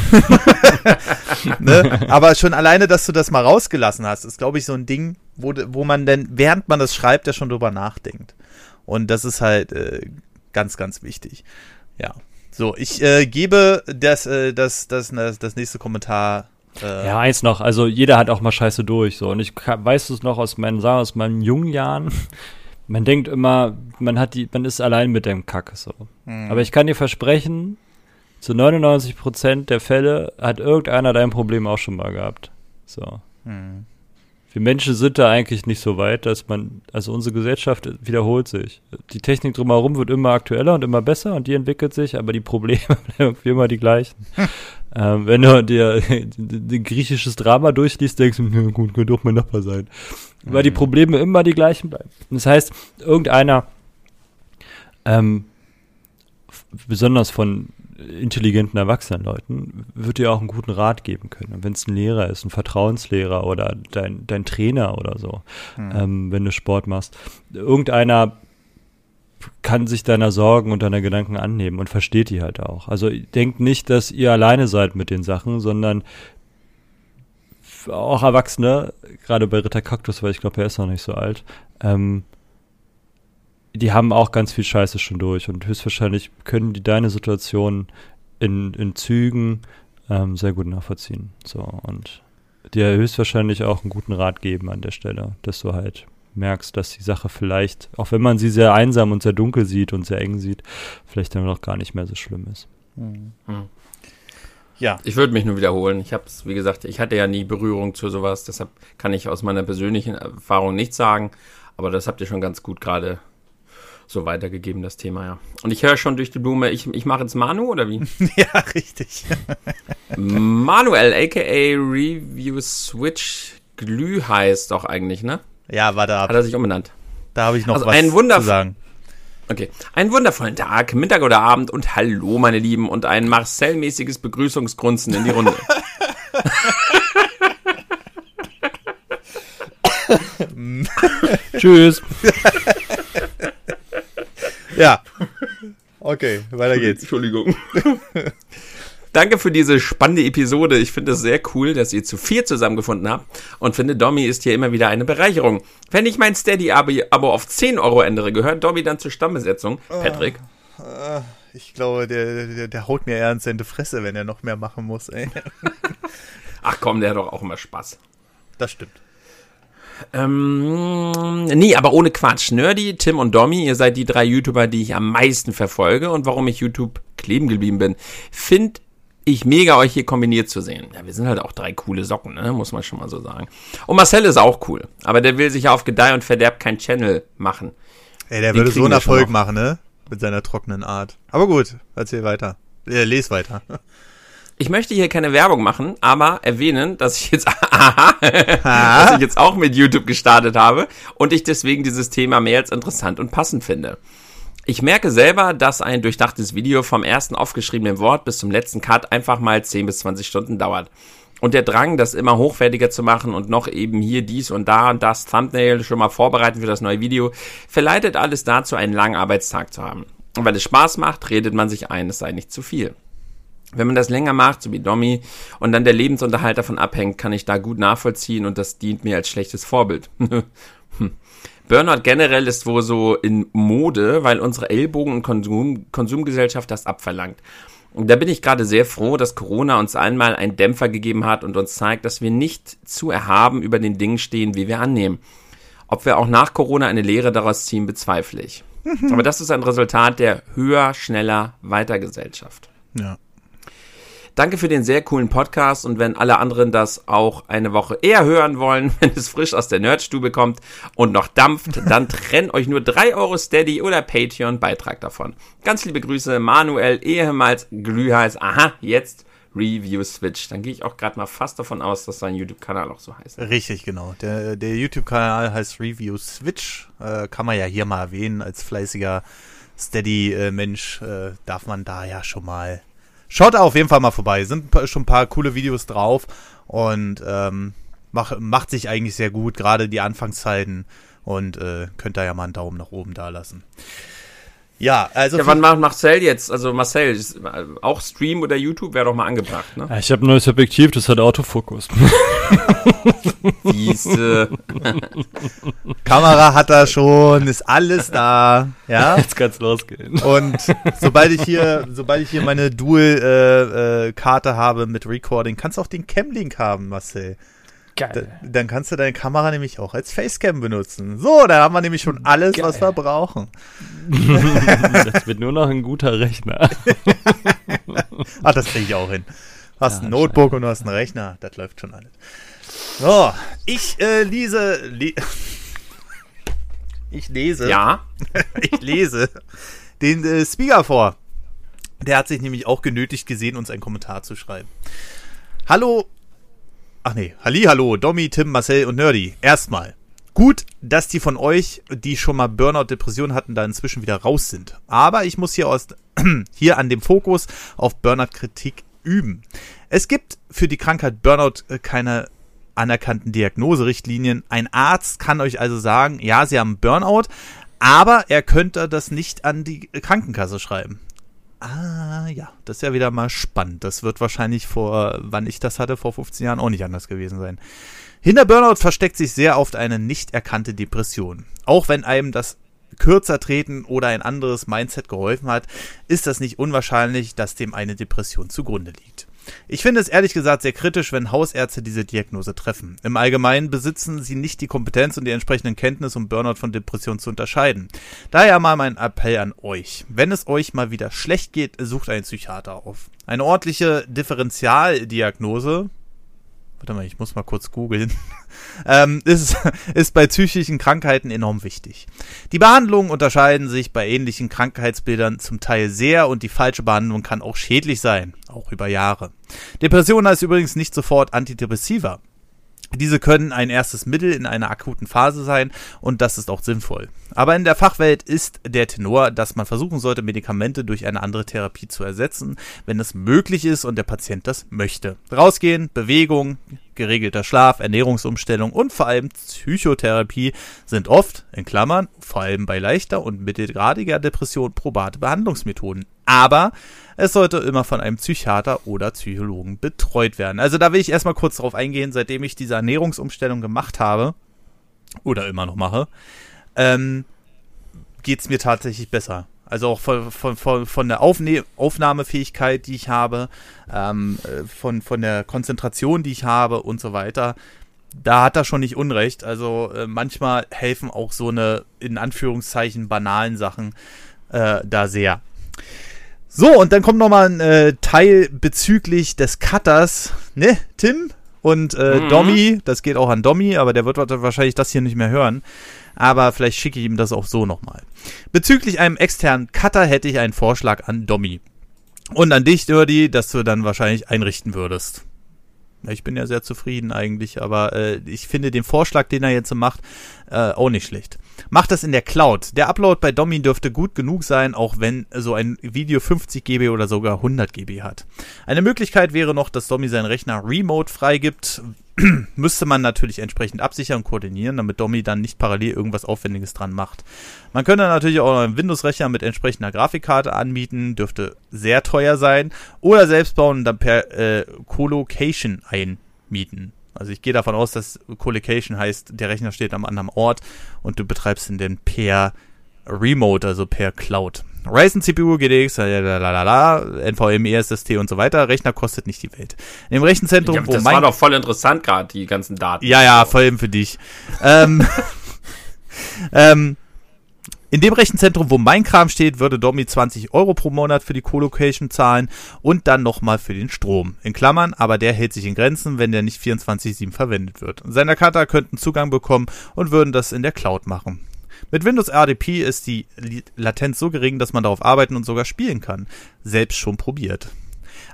ne? aber schon alleine, dass du das mal rausgelassen hast, ist glaube ich so ein Ding, wo, wo man denn während man das schreibt, ja schon drüber nachdenkt. Und das ist halt äh, ganz, ganz wichtig. Ja. So, ich äh, gebe das, äh, das, das, das, das nächste Kommentar äh, ja, eins noch. Also jeder hat auch mal Scheiße durch. So. Und ich weiß es noch aus meinen, aus meinen jungen Jahren. Man denkt immer, man hat die, man ist allein mit dem Kack. So. Mhm. Aber ich kann dir versprechen, zu 99 Prozent der Fälle hat irgendeiner dein Problem auch schon mal gehabt. So. Mhm. Wir Menschen sind da eigentlich nicht so weit, dass man, also unsere Gesellschaft wiederholt sich. Die Technik drumherum wird immer aktueller und immer besser und die entwickelt sich, aber die Probleme bleiben immer die gleichen. Ähm, wenn du dir ein griechisches Drama durchliest, denkst du, gut, könnte doch mein Nachbar sein. Mhm. Weil die mhm. Probleme immer die gleichen bleiben. Das heißt, irgendeiner, ähm, besonders von intelligenten erwachsenen Leuten, wird dir auch einen guten Rat geben können. Und wenn es ein Lehrer ist, ein Vertrauenslehrer oder dein, dein Trainer oder so, mhm. ähm, wenn du Sport machst. Irgendeiner kann sich deiner Sorgen und deiner Gedanken annehmen und versteht die halt auch. Also denkt nicht, dass ihr alleine seid mit den Sachen, sondern auch Erwachsene, gerade bei Ritter Kaktus, weil ich glaube, er ist noch nicht so alt, ähm, die haben auch ganz viel Scheiße schon durch und höchstwahrscheinlich können die deine Situation in, in Zügen ähm, sehr gut nachvollziehen. So und dir höchstwahrscheinlich auch einen guten Rat geben an der Stelle, dass du halt merkst, dass die Sache vielleicht, auch wenn man sie sehr einsam und sehr dunkel sieht und sehr eng sieht, vielleicht dann noch gar nicht mehr so schlimm ist. Mhm. Ja. Ich würde mich nur wiederholen. Ich habe es, wie gesagt, ich hatte ja nie Berührung zu sowas, deshalb kann ich aus meiner persönlichen Erfahrung nichts sagen, aber das habt ihr schon ganz gut gerade so weitergegeben, das Thema, ja. Und ich höre schon durch die Blume, ich, ich mache jetzt Manu, oder wie? ja, richtig. Manuel, aka Review Switch Glüh heißt doch eigentlich, ne? Ja, war da. Hat er sich umbenannt. Da habe ich noch also was zu sagen. Okay. Einen wundervollen Tag, Mittag oder Abend und hallo, meine Lieben, und ein Marcel-mäßiges Begrüßungsgrunzen in die Runde. Tschüss. Ja. Okay, weiter geht's. Entschuldigung. Danke für diese spannende Episode. Ich finde es sehr cool, dass ihr zu vier zusammengefunden habt und finde, Domi ist hier immer wieder eine Bereicherung. Wenn ich mein Steady-Abo auf 10 Euro ändere, gehört Domi dann zur Stammbesetzung. Ah, Patrick? Uh, ich glaube, der, der, der, haut mir eher ins Ende Fresse, wenn er noch mehr machen muss, ey. Ach komm, der hat doch auch immer Spaß. Das stimmt. Ähm, nee, aber ohne Quatsch. Nerdy, Tim und Domi, ihr seid die drei YouTuber, die ich am meisten verfolge und warum ich YouTube kleben geblieben bin. Find ich mega, euch hier kombiniert zu sehen. Ja, wir sind halt auch drei coole Socken, ne? muss man schon mal so sagen. Und Marcel ist auch cool, aber der will sich ja auf Gedeih und Verderb kein Channel machen. Ey, der Den würde so einen Erfolg machen, ne? Mit seiner trockenen Art. Aber gut, erzähl weiter. Äh, les weiter. Ich möchte hier keine Werbung machen, aber erwähnen, dass ich jetzt, dass ich jetzt auch mit YouTube gestartet habe und ich deswegen dieses Thema mehr als interessant und passend finde. Ich merke selber, dass ein durchdachtes Video vom ersten aufgeschriebenen Wort bis zum letzten Cut einfach mal 10 bis 20 Stunden dauert. Und der Drang, das immer hochwertiger zu machen und noch eben hier dies und da und das Thumbnail schon mal vorbereiten für das neue Video, verleitet alles dazu, einen langen Arbeitstag zu haben. Und weil es Spaß macht, redet man sich ein, es sei nicht zu viel. Wenn man das länger macht, so wie Domi, und dann der Lebensunterhalt davon abhängt, kann ich da gut nachvollziehen und das dient mir als schlechtes Vorbild. Hm. Burnout generell ist wohl so in Mode, weil unsere Ellbogen- und Konsum Konsumgesellschaft das abverlangt. Und da bin ich gerade sehr froh, dass Corona uns einmal einen Dämpfer gegeben hat und uns zeigt, dass wir nicht zu erhaben über den Dingen stehen, wie wir annehmen. Ob wir auch nach Corona eine Lehre daraus ziehen, bezweifle ich. Aber das ist ein Resultat der höher, schneller, weiter Gesellschaft. Ja. Danke für den sehr coolen Podcast und wenn alle anderen das auch eine Woche eher hören wollen, wenn es frisch aus der Nerdstube kommt und noch dampft, dann trennt euch nur 3 Euro Steady oder Patreon Beitrag davon. Ganz liebe Grüße, Manuel, ehemals Glühheiß, aha, jetzt Review Switch. Dann gehe ich auch gerade mal fast davon aus, dass sein YouTube-Kanal auch so heißt. Richtig, genau. Der, der YouTube-Kanal heißt Review Switch. Äh, kann man ja hier mal erwähnen. Als fleißiger Steady-Mensch äh, darf man da ja schon mal. Schaut auf jeden Fall mal vorbei. Sind schon ein paar coole Videos drauf und ähm, mach, macht sich eigentlich sehr gut, gerade die Anfangszeiten. Und äh, könnt da ja mal einen Daumen nach oben da lassen. Ja, also. Ja, wann macht Marcel jetzt? Also Marcel, ist, äh, auch Stream oder YouTube wäre doch mal angebracht, ne? Ich habe ein neues Objektiv, das hat Autofokus. Diese. Kamera hat er schon, ist alles da, ja. Jetzt kann's losgehen. Und sobald ich hier, sobald ich hier meine Dual-Karte äh, äh, habe mit Recording, kannst du auch den Cam-Link haben, Marcel. Geil. Da, dann kannst du deine Kamera nämlich auch als Facecam benutzen. So, da haben wir nämlich schon alles, Geil. was wir brauchen. das wird nur noch ein guter Rechner. Ach, das kriege ich auch hin. Du hast Ja, ein Notebook und du hast einen Rechner. Das läuft schon alles. So, ich äh, lese. Le ich lese. Ja. ich lese den äh, Speaker vor. Der hat sich nämlich auch genötigt gesehen, uns einen Kommentar zu schreiben. Hallo. Ach nee, Halli, hallo, Domi, Tim, Marcel und Nerdy. Erstmal. Gut, dass die von euch, die schon mal Burnout-Depression hatten, da inzwischen wieder raus sind. Aber ich muss hier, aus, hier an dem Fokus auf Burnout-Kritik üben. Es gibt für die Krankheit Burnout äh, keine anerkannten Diagnoserichtlinien. Ein Arzt kann euch also sagen, ja, Sie haben Burnout, aber er könnte das nicht an die Krankenkasse schreiben. Ah, ja, das ist ja wieder mal spannend. Das wird wahrscheinlich vor, wann ich das hatte, vor 15 Jahren auch nicht anders gewesen sein. Hinter Burnout versteckt sich sehr oft eine nicht erkannte Depression. Auch wenn einem das kürzer treten oder ein anderes Mindset geholfen hat, ist das nicht unwahrscheinlich, dass dem eine Depression zugrunde liegt. Ich finde es ehrlich gesagt sehr kritisch, wenn Hausärzte diese Diagnose treffen. Im Allgemeinen besitzen sie nicht die Kompetenz und die entsprechenden Kenntnis, um Burnout von Depression zu unterscheiden. Daher mal mein Appell an euch. Wenn es euch mal wieder schlecht geht, sucht einen Psychiater auf. Eine ordentliche Differentialdiagnose, warte mal, ich muss mal kurz googeln, ähm, ist, ist bei psychischen Krankheiten enorm wichtig. Die Behandlungen unterscheiden sich bei ähnlichen Krankheitsbildern zum Teil sehr und die falsche Behandlung kann auch schädlich sein, auch über Jahre. Depression heißt übrigens nicht sofort Antidepressiva. Diese können ein erstes Mittel in einer akuten Phase sein und das ist auch sinnvoll. Aber in der Fachwelt ist der Tenor, dass man versuchen sollte, Medikamente durch eine andere Therapie zu ersetzen, wenn es möglich ist und der Patient das möchte. Rausgehen, Bewegung, geregelter Schlaf, Ernährungsumstellung und vor allem Psychotherapie sind oft, in Klammern, vor allem bei leichter und mittelgradiger Depression probate Behandlungsmethoden. Aber es sollte immer von einem Psychiater oder Psychologen betreut werden. Also da will ich erstmal kurz drauf eingehen, seitdem ich diese Ernährungsumstellung gemacht habe oder immer noch mache, ähm, geht es mir tatsächlich besser. Also auch von, von, von, von der Aufne Aufnahmefähigkeit, die ich habe, ähm, von, von der Konzentration, die ich habe und so weiter. Da hat er schon nicht Unrecht. Also äh, manchmal helfen auch so eine, in Anführungszeichen, banalen Sachen äh, da sehr. So, und dann kommt nochmal ein äh, Teil bezüglich des Cutters, ne, Tim? Und äh, Mhm. Domi, das geht auch an Domi, aber der wird wahrscheinlich das hier nicht mehr hören. Aber vielleicht schicke ich ihm das auch so nochmal. Bezüglich einem externen Cutter hätte ich einen Vorschlag an Domi. Und an dich, Dirty, dass du dann wahrscheinlich einrichten würdest. Ich bin ja sehr zufrieden eigentlich, aber äh, ich finde den Vorschlag, den er jetzt so macht, äh, auch nicht schlecht. Macht das in der Cloud. Der Upload bei Domi dürfte gut genug sein, auch wenn so ein Video 50 GB oder sogar 100 GB hat. Eine Möglichkeit wäre noch, dass Domi seinen Rechner remote freigibt. Müsste man natürlich entsprechend absichern und koordinieren, damit Domi dann nicht parallel irgendwas Aufwendiges dran macht. Man könnte natürlich auch einen Windows-Rechner mit entsprechender Grafikkarte anbieten, dürfte sehr teuer sein, oder selbst bauen und dann per äh, Colocation einmieten. Also ich gehe davon aus, dass Colocation heißt, der Rechner steht am anderen Ort und du betreibst ihn dann per Remote, also per Cloud. Ryzen CPU, GTX, lalalala, NVMe, SST und so weiter. Rechner kostet nicht die Welt. Im Rechenzentrum, Ja, wo das war doch voll interessant gerade, die ganzen Daten. ja, ja, vor allem für dich. ähm, ähm, in dem Rechenzentrum, wo mein Kram steht, würde Domi 20 Euro pro Monat für die Colocation zahlen und dann nochmal für den Strom. In Klammern, aber der hält sich in Grenzen, wenn der nicht 24-7 verwendet wird. Seine Cutter könnten Zugang bekommen und würden das in der Cloud machen. Mit Windows RDP ist die Latenz so gering, dass man darauf arbeiten und sogar spielen kann. Selbst schon probiert.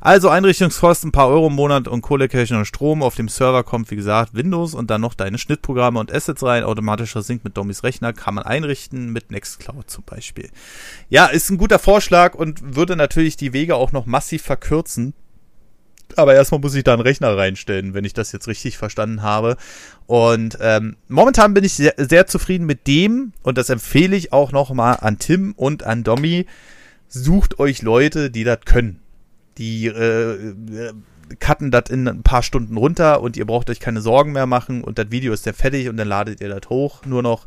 Also Einrichtungskosten, ein paar Euro im Monat und Colocation und Strom. Auf dem Server kommt, wie gesagt, Windows und dann noch deine Schnittprogramme und Assets rein. Automatischer Sync mit Dommys Rechner kann man einrichten, mit Nextcloud zum Beispiel. Ja, ist ein guter Vorschlag und würde natürlich die Wege auch noch massiv verkürzen. Aber erstmal muss ich da einen Rechner reinstellen, wenn ich das jetzt richtig verstanden habe. Und ähm, momentan bin ich sehr, sehr zufrieden mit dem und das empfehle ich auch nochmal an Tim und an Dommy. Sucht euch Leute, die das können die äh, cutten das in ein paar Stunden runter und ihr braucht euch keine Sorgen mehr machen und das Video ist ja fertig und dann ladet ihr das hoch nur noch.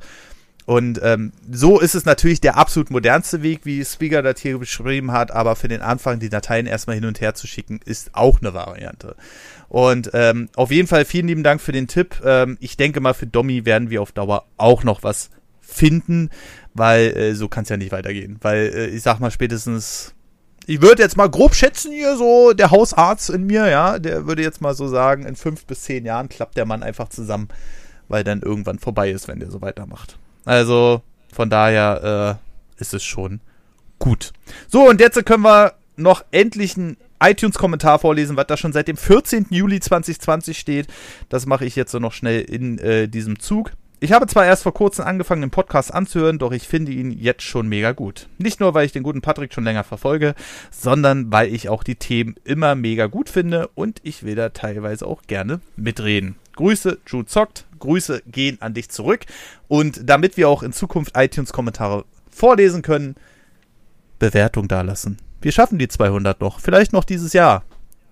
Und ähm, so ist es natürlich der absolut modernste Weg, wie Speaker das hier beschrieben hat, aber für den Anfang die Dateien erstmal hin und her zu schicken, ist auch eine Variante. Und ähm, auf jeden Fall vielen lieben Dank für den Tipp. Ähm, ich denke mal, für Domi werden wir auf Dauer auch noch was finden, weil äh, so kann es ja nicht weitergehen. Weil äh, ich sag mal spätestens ich würde jetzt mal grob schätzen hier so, der Hausarzt in mir, ja, der würde jetzt mal so sagen, in fünf bis zehn Jahren klappt der Mann einfach zusammen, weil dann irgendwann vorbei ist, wenn der so weitermacht. Also, von daher äh, ist es schon gut. So, und jetzt können wir noch endlich einen iTunes-Kommentar vorlesen, was da schon seit dem 14. Juli 2020 steht. Das mache ich jetzt so noch schnell in äh, diesem Zug. Ich habe zwar erst vor kurzem angefangen, den Podcast anzuhören, doch ich finde ihn jetzt schon mega gut. Nicht nur, weil ich den guten Patrick schon länger verfolge, sondern weil ich auch die Themen immer mega gut finde und ich will da teilweise auch gerne mitreden. Grüße, Jude Zockt, Grüße gehen an dich zurück und damit wir auch in Zukunft iTunes-Kommentare vorlesen können, Bewertung dalassen. Wir schaffen die 200 noch, vielleicht noch dieses Jahr.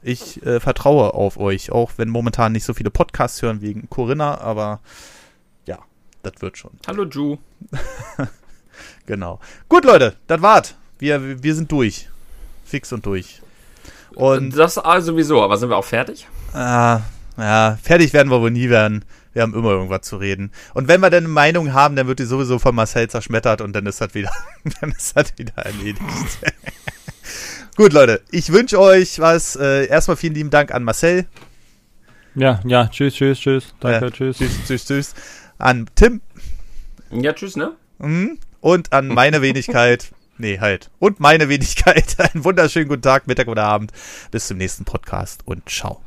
Ich äh, vertraue auf euch, auch wenn momentan nicht so viele Podcasts hören wegen Corinna, aber das wird schon. Hallo Ju. Genau. Gut, Leute, das war's. Wir, wir sind durch. Fix und durch. Und das sowieso, aber sind wir auch fertig? Ah, ja, fertig werden wir wohl nie werden. Wir haben immer irgendwas zu reden. Und wenn wir dann eine Meinung haben, dann wird die sowieso von Marcel zerschmettert und dann ist das wieder, dann ist das wieder erledigt. Gut, Leute, ich wünsche euch was. Äh, erstmal vielen lieben Dank an Marcel. Ja, ja, tschüss, tschüss, tschüss. Danke, Äh, tschüss. Tschüss, tschüss, tschüss. An Tim Ja, tschüss, ne? mhm, und an meine Wenigkeit. Nee, halt. Und meine Wenigkeit. Einen wunderschönen guten Tag, Mittag oder Abend. Bis zum nächsten Podcast und ciao.